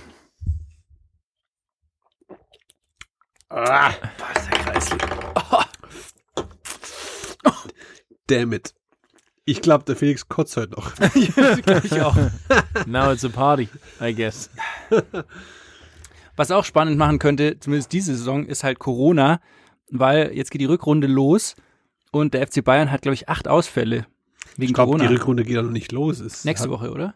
Ah, damn it. Ich glaube, der Felix kotzt heute noch. ich auch. now it's a party, I guess. Was auch spannend machen könnte, zumindest diese Saison, ist halt Corona, weil jetzt geht die Rückrunde los und der FC Bayern hat, glaube ich, acht Ausfälle wegen Ich glaube, Corona. die Rückrunde geht auch noch nicht los. Es Nächste Woche, oder?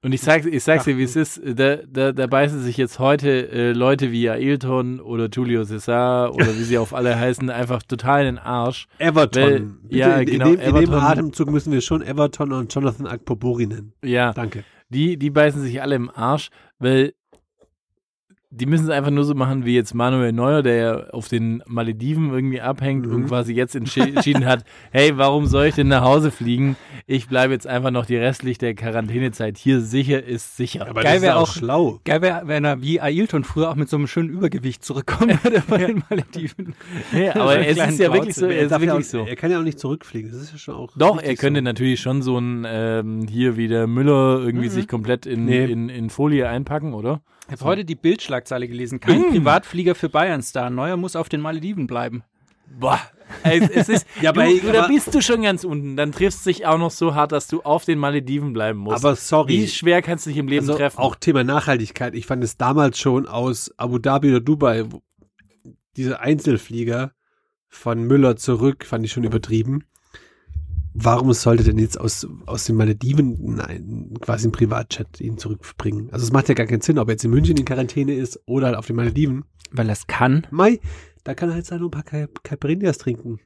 Und ich sag's, ich sag's dir, wie es ist. Da, da, da beißen sich jetzt heute äh, Leute wie Ailton oder Julio Cesar oder wie sie auf alle heißen, einfach total in den Arsch. Everton. Weil- Bitte, ja, in, genau, in, dem, in dem Everton. Atemzug müssen wir schon Everton und Jonathan Akpobori nennen. Ja, Danke. die, die beißen sich alle im Arsch, weil die müssen es einfach nur so machen wie jetzt Manuel Neuer, der ja auf den Malediven irgendwie abhängt Mhm. und quasi jetzt entschi- entschieden hat, hey, warum soll ich denn nach Hause fliegen? Ich bleibe jetzt einfach noch die restliche der Quarantänezeit hier. Sicher ist sicher. Aber Geil das ist wär auch auch- schlau. Geil wäre, wenn er wie Ailton früher auch mit so einem schönen Übergewicht zurückkommen würde bei den Malediven. So aber einen es ist ja wirklich so, es ist ja wirklich auch, so. Er kann ja auch nicht zurückfliegen. Das ist ja schon auch. Doch, er könnte so. natürlich schon so ein ähm, hier wie der Müller irgendwie sich komplett in, Nee. in, in Folie einpacken, oder? Ich habe heute die Bildschlagzeile gelesen. Kein Mm. Privatflieger für Bayern-Star. Neuer muss auf den Malediven bleiben. Boah. Es, es ist, Ja, du, aber- aber- bist du schon ganz unten. Dann triffst du dich auch noch so hart, dass du auf den Malediven bleiben musst. Aber sorry. Wie schwer kannst du dich im Leben also treffen? auch Thema Nachhaltigkeit. Ich fand es damals schon aus Abu Dhabi oder Dubai, diese Einzelflieger von Müller zurück, fand ich schon übertrieben. Warum sollte denn jetzt aus, aus den Malediven nein, quasi ein Privatchat ihn zurückbringen? Also es macht ja gar keinen Sinn, ob er jetzt in München in Quarantäne ist oder halt auf den Malediven. Weil es kann. Mai, da kann er halt sein, ein paar Ca- Caipirinhas trinken.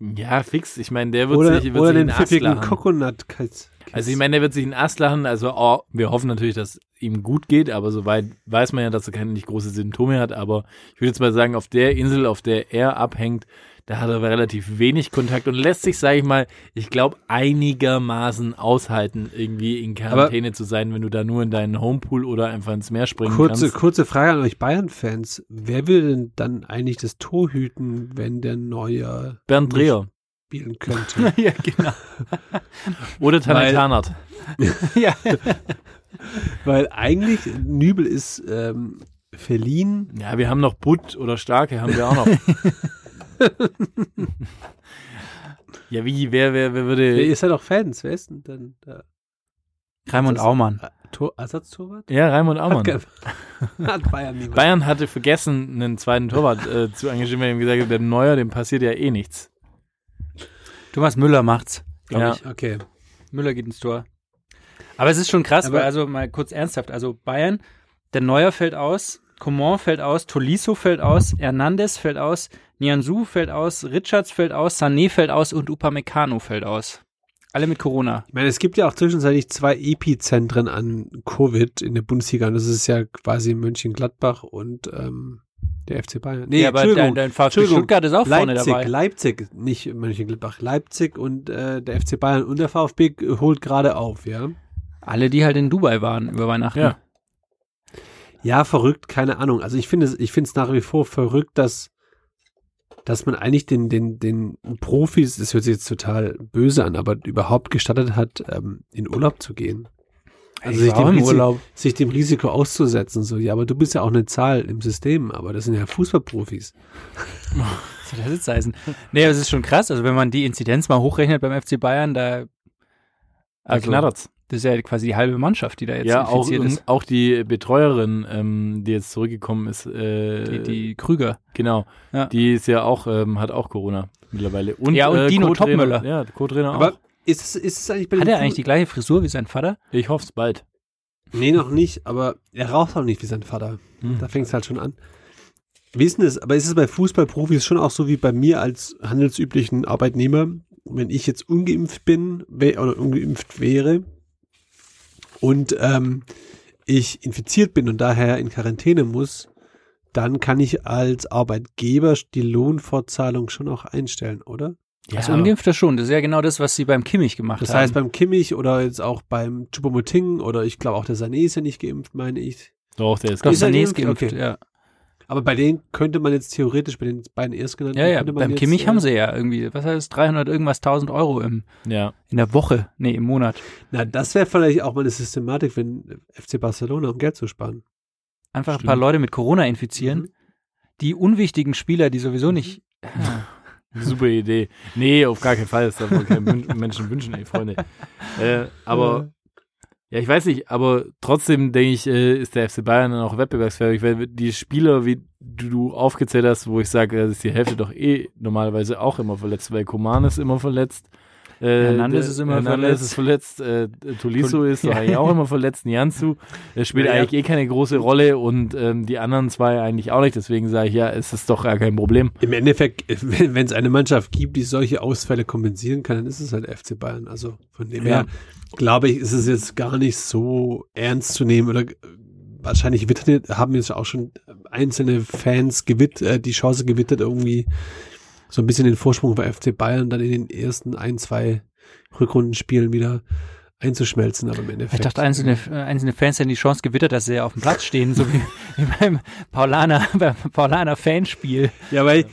ja, fix. Ich meine, der wird Oder, sich, wird oder sich den pfiffigen lachen. Coconut Kiss. Also ich meine, der wird sich in Ast lachen. Also oh, wir hoffen natürlich, dass ihm gut geht, aber soweit weiß man ja, dass er keine nicht große Symptome hat. Aber ich würde jetzt mal sagen, auf der Insel, auf der er abhängt, da hat er relativ wenig Kontakt und lässt sich, sage ich mal, ich glaube, einigermaßen aushalten, irgendwie in Quarantäne zu sein, wenn du da nur in deinen Homepool oder einfach ins Meer springen Kurze, kannst. kurze Frage an euch Bayern-Fans. Wer will denn dann eigentlich das Tor hüten, wenn der Neuer Bernd Dreher spielen könnte? ja, genau. oder Tanne Weil- Tarnert. ja. Weil eigentlich Nübel ist ähm, verliehen. Ja, wir haben noch Butt oder Starke, haben wir auch noch. ja, wie, wer, wer, wer würde... Ihr seid doch Fans. Wer ist denn dann da? Raimund Aumann. Tor, Ersatztorwart? ja, Raimund Aumann. Hat, hat Bayern niemand. Bayern hatte vergessen, einen zweiten Torwart äh, zu engagieren, weil ihm gesagt hat, der Neuer, dem passiert ja eh nichts. Thomas Müller macht's, glaube Ja. ich. Okay. Müller geht ins Tor. Aber es ist schon krass, Aber- weil also mal kurz ernsthaft, also Bayern, der Neuer fällt aus, Coman fällt aus, Tolisso fällt aus, Hernandez fällt aus, Nianzou fällt aus, Richards fällt aus, Sané fällt aus und Upamecano fällt aus. Alle mit Corona. Ich meine, es gibt ja auch zwischenzeitlich zwei Epizentren an Covid in der Bundesliga und das ist ja quasi Mönchengladbach und ähm, Der FC Bayern. ja, aber dein, dein VfB Entschuldigung. Stuttgart ist auch vorne Leipzig, dabei. Leipzig, nicht Mönchengladbach. Leipzig und äh, der FC Bayern und der VfB holt gerade auf, ja. Alle, die halt in Dubai waren über Weihnachten. Ja. Ja, verrückt, keine Ahnung. Also ich finde es, ich finde es nach wie vor verrückt, dass, dass man eigentlich den, den, den Profis, das hört sich jetzt total böse an, aber überhaupt gestattet hat, ähm, in Urlaub zu gehen. Also Ich sich dem, auch im Risi- Urlaub. sich dem Risiko auszusetzen. So, ja, aber du bist ja auch eine Zahl im System, aber das sind ja Fußballprofis. Was soll das jetzt heißen? Nee, aber es ist schon krass. Also wenn man die Inzidenz mal hochrechnet beim FC Bayern, da Da Also, knattert's. Das ist ja quasi die halbe Mannschaft, die da jetzt Ja, auch, infiziert ist. und auch die Betreuerin, ähm, die jetzt zurückgekommen ist, äh, Die, die Krüger. genau, Ja. die ist ja auch, ähm, hat auch Corona mittlerweile. Und, Ja, und Dino Co-Trainer- Topmöller. Ja, Co-Trainer auch. Aber ist es, ist es eigentlich bei Hat er eigentlich die gleiche Frisur wie sein Vater? ich hoffe es bald. Nee, noch nicht, aber er raucht auch nicht wie sein Vater. Hm. Da fängt es halt schon an. Wie ist denn das? Aber ist es bei Fußballprofis schon auch so wie bei mir als handelsüblichen Arbeitnehmer, wenn ich jetzt ungeimpft bin oder ungeimpft wäre und ähm, ich infiziert bin und daher in Quarantäne muss, dann kann ich als Arbeitgeber die Lohnfortzahlung schon auch einstellen, oder? Ja, Als Ungeimpfter schon. Das ist ja genau das, was sie beim Kimmich gemacht Das haben. heißt beim Kimmich oder jetzt auch beim Chupomoting oder ich glaube auch der Sané ist ja nicht geimpft, meine ich. Doch, der ist Ist er Sané ist geimpft? geimpft, Okay. ja. Aber bei denen könnte man jetzt theoretisch, bei den beiden erstgenannten, Ja, ja, könnte man beim jetzt, Kimmich äh, haben sie ja irgendwie, was heißt 300 irgendwas 1000 Euro im, Ja. in der Woche, nee, im Monat. Na, das wäre vielleicht auch mal eine Systematik, wenn FC Barcelona, um Geld zu sparen. Einfach Stimmt. ein paar Leute mit Corona infizieren. Mhm. Die unwichtigen Spieler, die sowieso nicht. Super Idee. Nee, auf gar keinen Fall. Das darf man keinen Menschen wünschen, ey, Freunde. Äh, aber, ja, ich weiß nicht, aber trotzdem denke ich, äh, ist der FC Bayern dann auch wettbewerbsfähig, weil die Spieler, wie du, aufgezählt hast, wo ich sage, das ist die Hälfte doch eh normalerweise auch immer verletzt, weil Koman ist immer verletzt. Äh, Hernandez ist immer Hernandez verletzt. ist verletzt. Äh, Tolisso Tol- ist Ja, eigentlich ja. auch immer verletzt. Nianzu, der spielt Ja, ja. eigentlich eh keine große Rolle und ähm, die anderen zwei eigentlich auch nicht. Deswegen sage ich, ja, es ist doch gar kein Problem. Im Endeffekt, wenn es eine Mannschaft gibt, die solche Ausfälle kompensieren kann, dann ist es halt FC Bayern. Also von dem Ja. her, glaube ich, ist es jetzt gar nicht so ernst zu nehmen oder äh, wahrscheinlich haben jetzt auch schon einzelne Fans gewitt, äh, die Chance gewittert, irgendwie so ein bisschen den Vorsprung bei FC Bayern dann in den ersten ein, zwei Rückrundenspielen wieder einzuschmelzen, aber im Endeffekt. Ich dachte, einzelne, äh, einzelne Fans hätten die Chance gewittert, dass sie auf dem Platz stehen, so wie, wie beim Paulaner, beim Paulaner Fanspiel. Ja, weil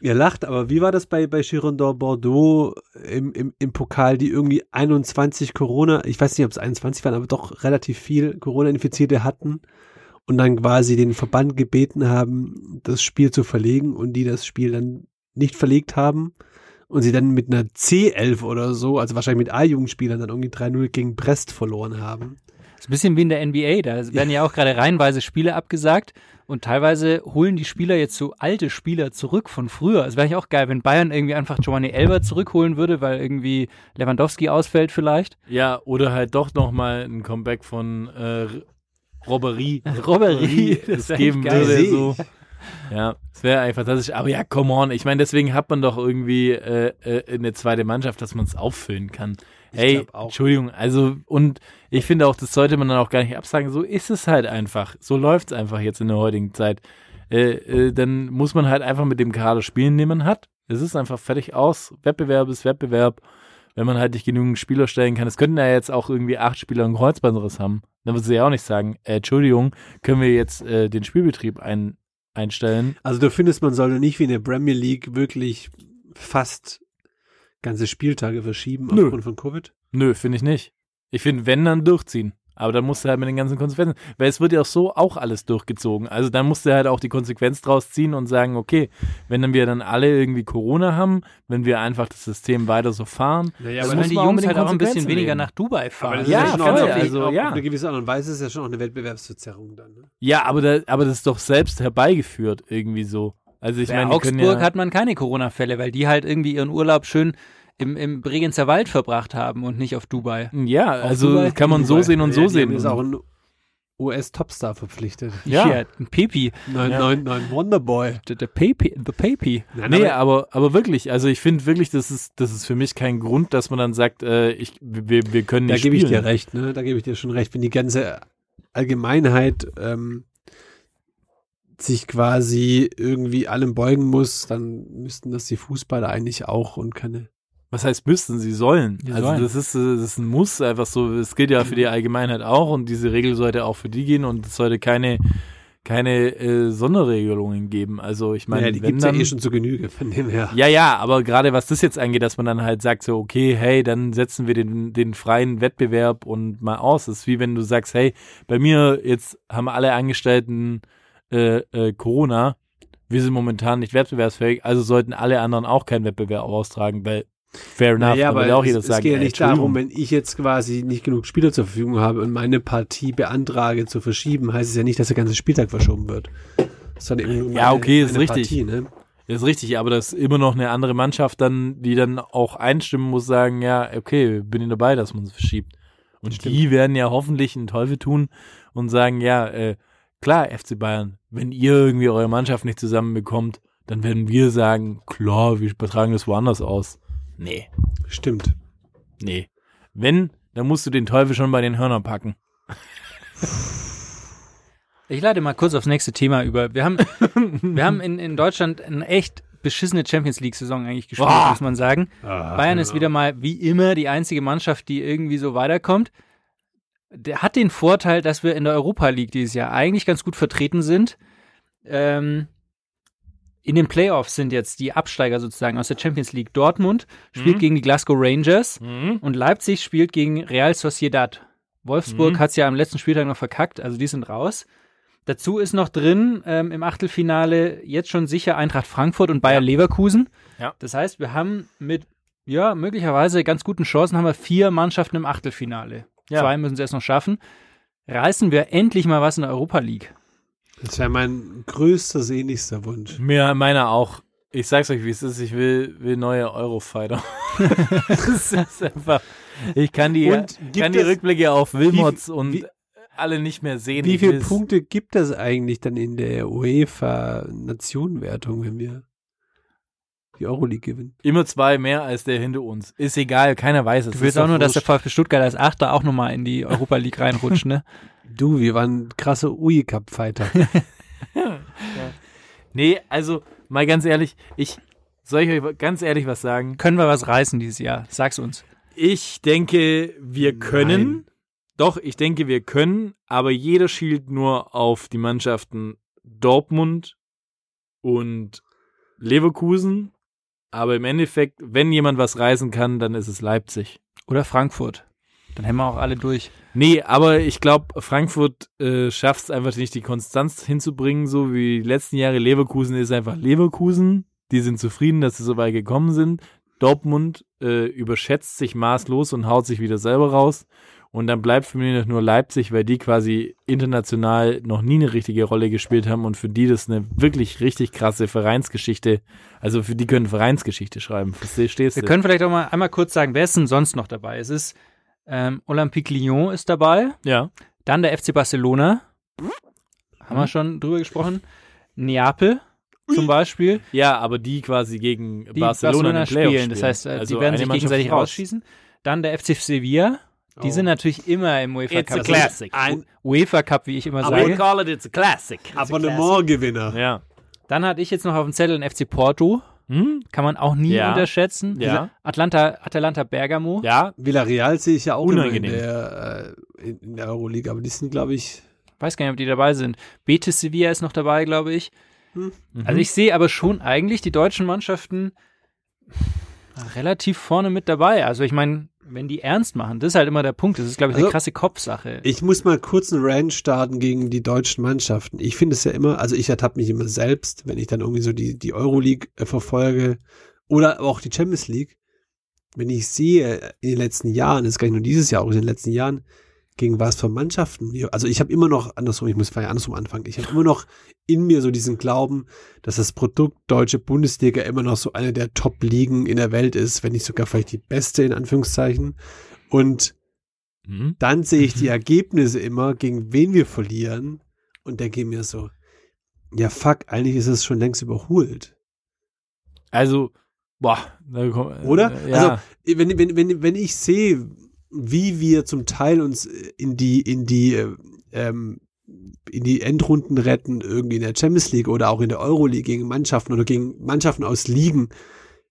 ihr lacht, aber wie war das bei, bei Girondin Bordeaux im, im, im Pokal, die irgendwie 21 Corona, ich weiß nicht, ob es 21 waren, aber doch relativ viel Corona-Infizierte hatten und dann quasi den Verband gebeten haben, das Spiel zu verlegen und die das Spiel dann nicht verlegt haben und sie dann mit einer C11 oder so, also wahrscheinlich mit A-Jugendspielern dann irgendwie 3-0 gegen Brest verloren haben. Das ist ein bisschen wie in der NBA, da werden ja auch gerade reihenweise Spiele abgesagt und teilweise holen die Spieler jetzt so alte Spieler zurück von früher. Es wäre eigentlich auch geil, wenn Bayern irgendwie einfach Giovanni Elber zurückholen würde, weil irgendwie Lewandowski ausfällt vielleicht. Ja, oder halt doch nochmal ein Comeback von äh, Robberie. Robberie, das, das geben würde. So. Ja, es wäre einfach fantastisch. Aber ja, come on. Ich meine, deswegen hat man doch irgendwie äh, äh, eine zweite Mannschaft, dass man es auffüllen kann. Hey, glaub auch. Entschuldigung, also und ich finde auch, das sollte man dann auch gar nicht absagen. So ist es halt einfach. So läuft es einfach jetzt in der heutigen Zeit. Äh, äh, dann muss man halt einfach mit dem Kader spielen, den man hat. Es ist einfach fertig aus. Wettbewerb ist Wettbewerb. Wenn man halt nicht genügend Spieler stellen kann. Es könnten ja jetzt auch irgendwie acht Spieler einen Kreuzbandriss haben. Dann würden sie ja auch nicht sagen, äh, Entschuldigung, können wir jetzt äh, den Spielbetrieb ein, einstellen? Also du findest, man sollte nicht wie in der Premier League wirklich fast ganze Spieltage verschieben Nö. aufgrund von Covid? Nö, finde ich nicht. Ich finde, wenn, dann durchziehen. Aber dann musst du halt mit den ganzen Konsequenzen, weil es wird ja auch so auch alles durchgezogen. Also dann musst du halt auch die Konsequenz draus ziehen und sagen, okay, wenn dann wir dann alle irgendwie Corona haben, wenn wir einfach das System weiter so fahren, Naja, Also dann wenn die Jungs den halt auch ein bisschen Konsequenzen weniger leben. nach Dubai fahren. das Ja, ist schon voll, auch, eine- also, auf ja. eine gewisse Art und Weise ist ja schon auch eine Wettbewerbsverzerrung dann. Ne? Ja, aber, da, aber das ist doch selbst herbeigeführt irgendwie so. Also ich meine, Augsburg ja, hat man keine Corona-Fälle, weil die halt irgendwie ihren Urlaub schön im, im Bregenzer Wald verbracht haben und nicht auf Dubai. ja, also Dubai? kann man so sehen und so Ja, sehen. jetzt auch einen US-Topstar verpflichtet. Ja. Hier, ein Pepi. Neun, Ja. neun, neun Wonderboy. Der, der Pepi, the Pepi. Nein, Nee, aber- aber, aber wirklich, also ich finde wirklich, das ist, das ist für mich kein Grund, dass man dann sagt, äh, ich, wir, wir können Da nicht gebe ich dir recht, ne? Da gebe ich dir schon recht. Wenn die ganze Allgemeinheit ähm, sich quasi irgendwie allem beugen muss, dann müssten das die Fußballer eigentlich auch und keine. Was heißt müssten? Sie sollen. Sie also sollen. das ist, äh, das ist ein Muss einfach so. Es gilt ja für die Allgemeinheit auch und diese Regel sollte auch für die gehen und es sollte keine keine äh, Sonderregelungen geben. Also ich meine, Naja, die wenn gibt's ja eh schon zu Genüge, von dem her. Ja, ja, aber gerade was das jetzt angeht, dass man dann halt sagt so, okay, hey, dann setzen wir den, den freien Wettbewerb und mal aus. Das ist wie wenn du sagst, hey, bei mir jetzt haben alle Angestellten äh, äh, Corona, wir sind momentan nicht wettbewerbsfähig, also sollten alle anderen auch keinen Wettbewerb austragen, weil fair enough, will aber auch es, es sagen, geht ja nicht darum, wenn ich jetzt quasi nicht genug Spieler zur Verfügung habe und meine Partie beantrage zu verschieben, heißt es ja nicht, dass der ganze Spieltag verschoben wird. Sondern eben Ja, okay, ist meine richtig. Partie, ne? Das ist richtig, aber das ist immer noch eine andere Mannschaft dann, die dann auch einstimmen muss, sagen, ja, okay, bin ich dabei, dass man es verschiebt. Und die werden ja hoffentlich einen Teufel tun und sagen, ja, äh, klar, FC Bayern, wenn ihr irgendwie eure Mannschaft nicht zusammenbekommt, dann werden wir sagen, klar, wir übertragen das woanders aus. Nee, Stimmt. nee. Wenn, dann musst du den Teufel schon bei den Hörnern packen. Ich leite mal kurz aufs nächste Thema über. Wir haben, wir haben in, in Deutschland eine echt beschissene Champions League-Saison eigentlich gespielt, Boah. muss man sagen. Ah, Bayern ist wieder mal wie immer die einzige Mannschaft, die irgendwie so weiterkommt. Der hat den Vorteil, dass wir in der Europa League dieses Jahr eigentlich ganz gut vertreten sind. Ähm, in den Playoffs sind jetzt die Absteiger sozusagen aus der Champions League. Dortmund spielt Mhm. gegen die Glasgow Rangers und Leipzig spielt gegen Real Sociedad. Wolfsburg Mhm. hat's ja am letzten Spieltag noch verkackt, also die sind raus. Dazu ist noch drin ähm, im Achtelfinale jetzt schon sicher Eintracht Frankfurt und Bayer Leverkusen. Ja. Das heißt, wir haben mit ja möglicherweise ganz guten Chancen haben wir vier Mannschaften im Achtelfinale. Ja. Zwei müssen es erst noch schaffen. Reißen wir endlich mal was in der Europa League. Das wäre mein größter, sehnlichster Wunsch. Mir, meiner auch. Ich sag's euch, wie es ist. Ich will, will neue Eurofighter. das ist einfach. Ich kann die, Und gibt kann die es- Rückblicke auf Wilmots wie- und wie- alle nicht mehr sehen. Wie viele Punkte gibt das eigentlich dann in der UEFA-Nationenwertung, wenn wir die Euroleague gewinnen? Immer zwei mehr als der hinter uns. Ist egal, keiner weiß es. Du willst auch nur, doch dass der wurscht. VfB Stuttgart als Achter auch nochmal in die Europa League reinrutscht, ne? Du, wir waren krasse UI-Cup-Fighter. Nee, also, mal ganz ehrlich, ich. Soll ich euch ganz ehrlich was sagen? Können wir was reißen dieses Jahr? Sag's uns. Ich denke, wir können. Nein. Doch, ich denke, wir können, aber jeder schielt nur auf die Mannschaften Dortmund und Leverkusen. Aber im Endeffekt, wenn jemand was reißen kann, dann ist es Leipzig. Oder Frankfurt. Dann haben wir auch alle durch. Nee, aber ich glaube, Frankfurt äh, schafft es einfach nicht, die Konstanz hinzubringen, so wie die letzten Jahre. Leverkusen ist einfach Leverkusen. Die sind zufrieden, dass sie so weit gekommen sind. Dortmund äh, überschätzt sich maßlos und haut sich wieder selber raus. Und dann bleibt für mich nur Leipzig, weil die quasi international noch nie eine richtige Rolle gespielt haben und für die das eine wirklich richtig krasse Vereinsgeschichte, also für die können Vereinsgeschichte schreiben. Verstehst Wir du? können vielleicht auch mal einmal kurz sagen, wer ist denn sonst noch dabei? Es ist ähm, Olympique Lyon ist dabei, ja. dann der FC Barcelona, haben wir schon drüber gesprochen, Neapel zum Beispiel, Ja, aber die quasi gegen die Barcelona, den Playoffs spielen. Das heißt, äh, Also die werden sich Mannschaft gegenseitig raus. rausschießen. Dann der FC Sevilla, die Oh. sind natürlich immer im UEFA It's a Cup. classic. Ein UEFA Cup, wie ich immer I sage. call it it's a classic. Abonnementgewinner. Ja. Dann hatte ich jetzt noch auf dem Zettel den FC Porto, Hm? kann man auch nie Ja. unterschätzen. Ja. Atlanta, Atalanta Bergamo. Ja, Villarreal sehe ich ja auch immer in der, äh, in, der Euroleague, aber die sind, glaube ich, Weiß gar nicht, ob die dabei sind. Betis Sevilla ist noch dabei, glaube ich. Mhm. Also ich sehe aber schon eigentlich die deutschen Mannschaften relativ vorne mit dabei. Also ich meine, wenn die ernst machen, das ist halt immer der Punkt. Das ist, glaube ich, eine Also, krasse Kopfsache. Ich muss mal kurz einen Rant starten gegen die deutschen Mannschaften. Ich finde es ja immer, also ich ertappe mich immer selbst, wenn ich dann irgendwie so die, die Euroleague äh, verfolge oder auch die Champions League. Wenn ich sehe in den letzten Jahren, das ist gar nicht nur dieses Jahr, auch in den letzten Jahren, gegen was für Mannschaften wir, also ich habe immer noch, andersrum, ich muss vielleicht andersrum anfangen, ich habe immer noch in mir so diesen Glauben, dass das Produkt Deutsche Bundesliga immer noch so eine der Top-Ligen in der Welt ist, wenn nicht sogar vielleicht die beste in Anführungszeichen. Und Mhm. dann sehe ich die Ergebnisse immer, gegen wen wir verlieren und denke mir so, ja fuck, eigentlich ist es schon längst überholt. Also, boah. komm- Oder? äh, Ja. Also, wenn, wenn, wenn, wenn ich sehe, wie wir zum Teil uns in die, in die, äh, ähm, in die Endrunden retten, irgendwie in der Champions League oder auch in der Euroleague gegen Mannschaften oder gegen Mannschaften aus Ligen,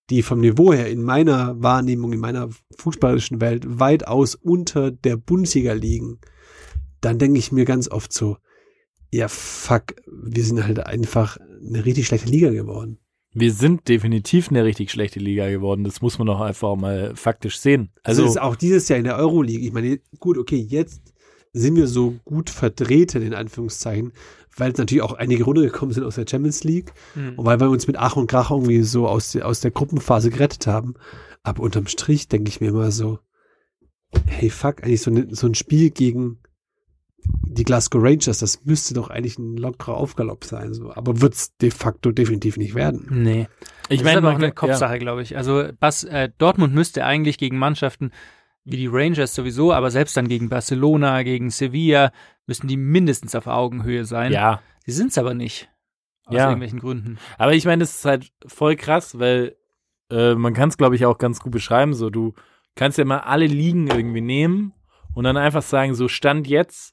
die vom Niveau her in meiner Wahrnehmung, in meiner fußballerischen Welt weitaus unter der Bundesliga liegen, dann denke ich mir ganz oft so, ja fuck, wir sind halt einfach eine richtig schlechte Liga geworden. Wir sind definitiv eine richtig schlechte Liga geworden. Das muss man doch einfach mal faktisch sehen. Also, Also, ist auch dieses Jahr in der Euroleague. Ich meine, gut, okay, jetzt sind wir so gut vertreten, in Anführungszeichen, weil es natürlich auch einige runtergekommen sind aus der Champions League Hm. und weil wir uns mit Ach und Krach irgendwie so aus, der- aus der Gruppenphase gerettet haben. Aber unterm Strich denke ich mir immer so, hey fuck, eigentlich so, ne, so ein Spiel gegen die Glasgow Rangers, das müsste doch eigentlich ein lockerer Aufgalopp sein. So. Aber wird's de facto definitiv nicht werden. Nee. ich das meine, ist aber auch eine Kopfsache, glaube ich. Also Bas, äh, Dortmund müsste eigentlich gegen Mannschaften wie die Rangers sowieso, aber selbst dann gegen Barcelona, gegen Sevilla, müssten die mindestens auf Augenhöhe sein. Ja, Die sind es aber nicht. Aus Ja. irgendwelchen Gründen. Aber ich meine, das ist halt voll krass, weil äh, man kann es, glaube ich, auch ganz gut beschreiben. So, du kannst ja mal alle Ligen irgendwie nehmen und dann einfach sagen, so Stand jetzt,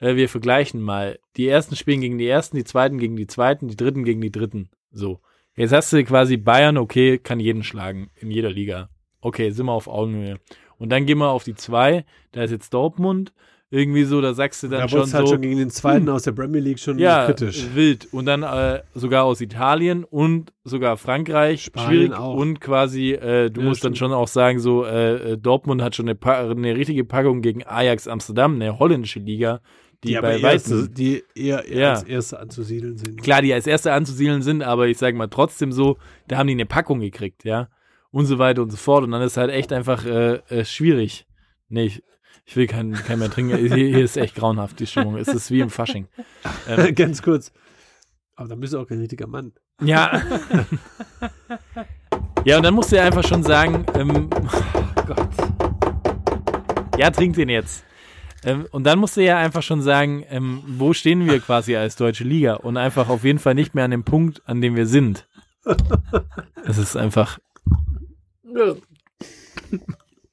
äh, wir vergleichen mal. Die ersten spielen gegen die ersten, die zweiten gegen die zweiten, die dritten gegen die dritten. So. Jetzt hast du quasi Bayern, okay, kann jeden schlagen in jeder Liga. Okay, sind wir auf Augenhöhe. Und dann gehen wir auf die zwei, da ist jetzt Dortmund. Irgendwie so, da sagst du dann Da schon halt so, schon gegen den zweiten hm. aus der Premier League schon ja, kritisch. wild. Und dann äh, sogar aus Italien und sogar Frankreich. Spanien schwierig. auch. Und quasi, äh, du Ja, musst dann schon auch sagen, so, äh, äh, Dortmund hat schon eine, eine richtige Packung gegen Ajax Amsterdam, eine holländische Liga, die, aber bei weitem, die eher, eher Ja. als erste anzusiedeln sind. klar, die als erste anzusiedeln sind, aber ich sag mal trotzdem so, da haben die eine Packung gekriegt, ja. Und so weiter und so fort. Und dann ist halt echt einfach äh, äh, schwierig. Nee, ich, ich will keinen kein mehr trinken. Hier, hier ist echt grauenhaft, die Stimmung. Es ist wie im Fasching. Ähm, Ganz kurz. Aber dann bist du auch kein richtiger Mann. Ja. ja, und dann musst du ja einfach schon sagen, ähm, oh Gott. Ja, trink den jetzt. Ähm, und dann musst du ja einfach schon sagen, ähm, wo stehen wir quasi als deutsche Liga? Und einfach auf jeden Fall nicht mehr an dem Punkt, an dem wir sind. Es ist einfach.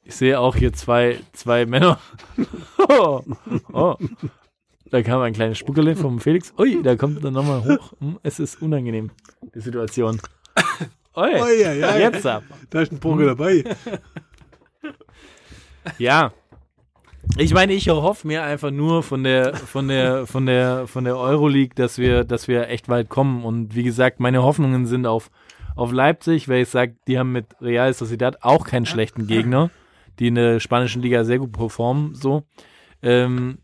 Ich sehe auch hier zwei, zwei Männer. Oh, oh. Da kam ein kleines Spuckerle vom Felix. Ui, da kommt dann nochmal hoch. Hm, Es ist unangenehm, die Situation. Oi, Oi, oi, oi. jetzt ab. Da ist ein Poker dabei. Ja. Ich meine, ich hoffe mir einfach nur von der, von der, von der, von der Euroleague, dass wir, dass wir echt weit kommen. Und wie gesagt, meine Hoffnungen sind auf, auf Leipzig, weil ich sage, die haben mit Real Sociedad auch keinen schlechten Gegner, die in der spanischen Liga sehr gut performen, so. Ähm,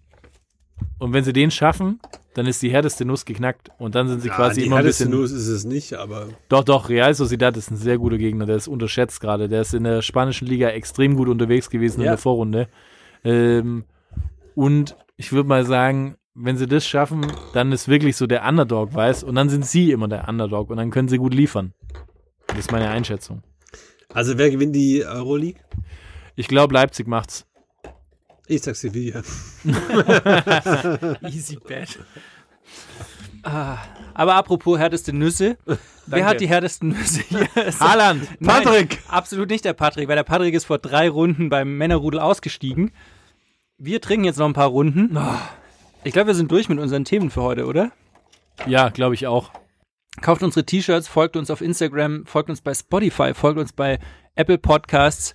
und wenn sie den schaffen, dann ist die härteste Nuss geknackt und dann sind sie quasi die immer ein härteste bisschen. Nuss ist es nicht, aber Doch, doch, Real Sociedad ist ein sehr guter Gegner, der ist unterschätzt gerade. Der ist in der spanischen Liga extrem gut unterwegs gewesen in Ja. der Vorrunde. Ähm, und ich würde mal sagen, wenn sie das schaffen, dann ist wirklich so der Underdog weiß und dann sind sie immer der Underdog und dann können sie gut liefern. Das ist meine Einschätzung. also wer gewinnt die Euroleague? Ich glaube, Leipzig macht's. Ich sag Sevilla. Easy bet. Ah, aber apropos härteste Nüsse. Wer hat die härtesten Nüsse hier? Haaland, Nein, Patrick. absolut nicht der Patrick, weil der Patrick ist vor drei Runden beim Männerrudel ausgestiegen. Wir trinken jetzt noch ein paar Runden. Ich glaube, wir sind durch mit unseren Themen für heute, oder? Ja, glaube ich auch. Kauft unsere T-Shirts, folgt uns auf Instagram, folgt uns bei Spotify, folgt uns bei Apple Podcasts.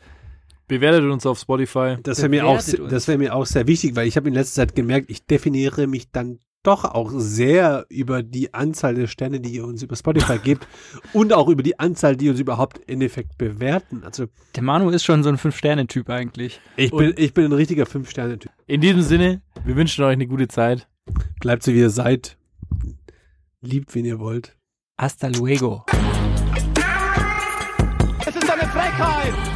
Bewertet uns auf Spotify. Das wäre mir, auch das wär mir auch sehr wichtig, weil ich habe in letzter Zeit gemerkt, ich definiere mich dann doch auch sehr über die Anzahl der Sterne, die ihr uns über Spotify gebt und auch über die Anzahl, die uns überhaupt im Endeffekt bewerten. Also Der Manu ist schon so ein Fünf-Sterne-Typ eigentlich. ich bin, ich bin ein richtiger Fünf-Sterne-Typ. In diesem Sinne, wir wünschen euch eine gute Zeit. Bleibt so, wie ihr seid. Liebt, wen ihr wollt. Hasta luego. Es ist eine Frechheit!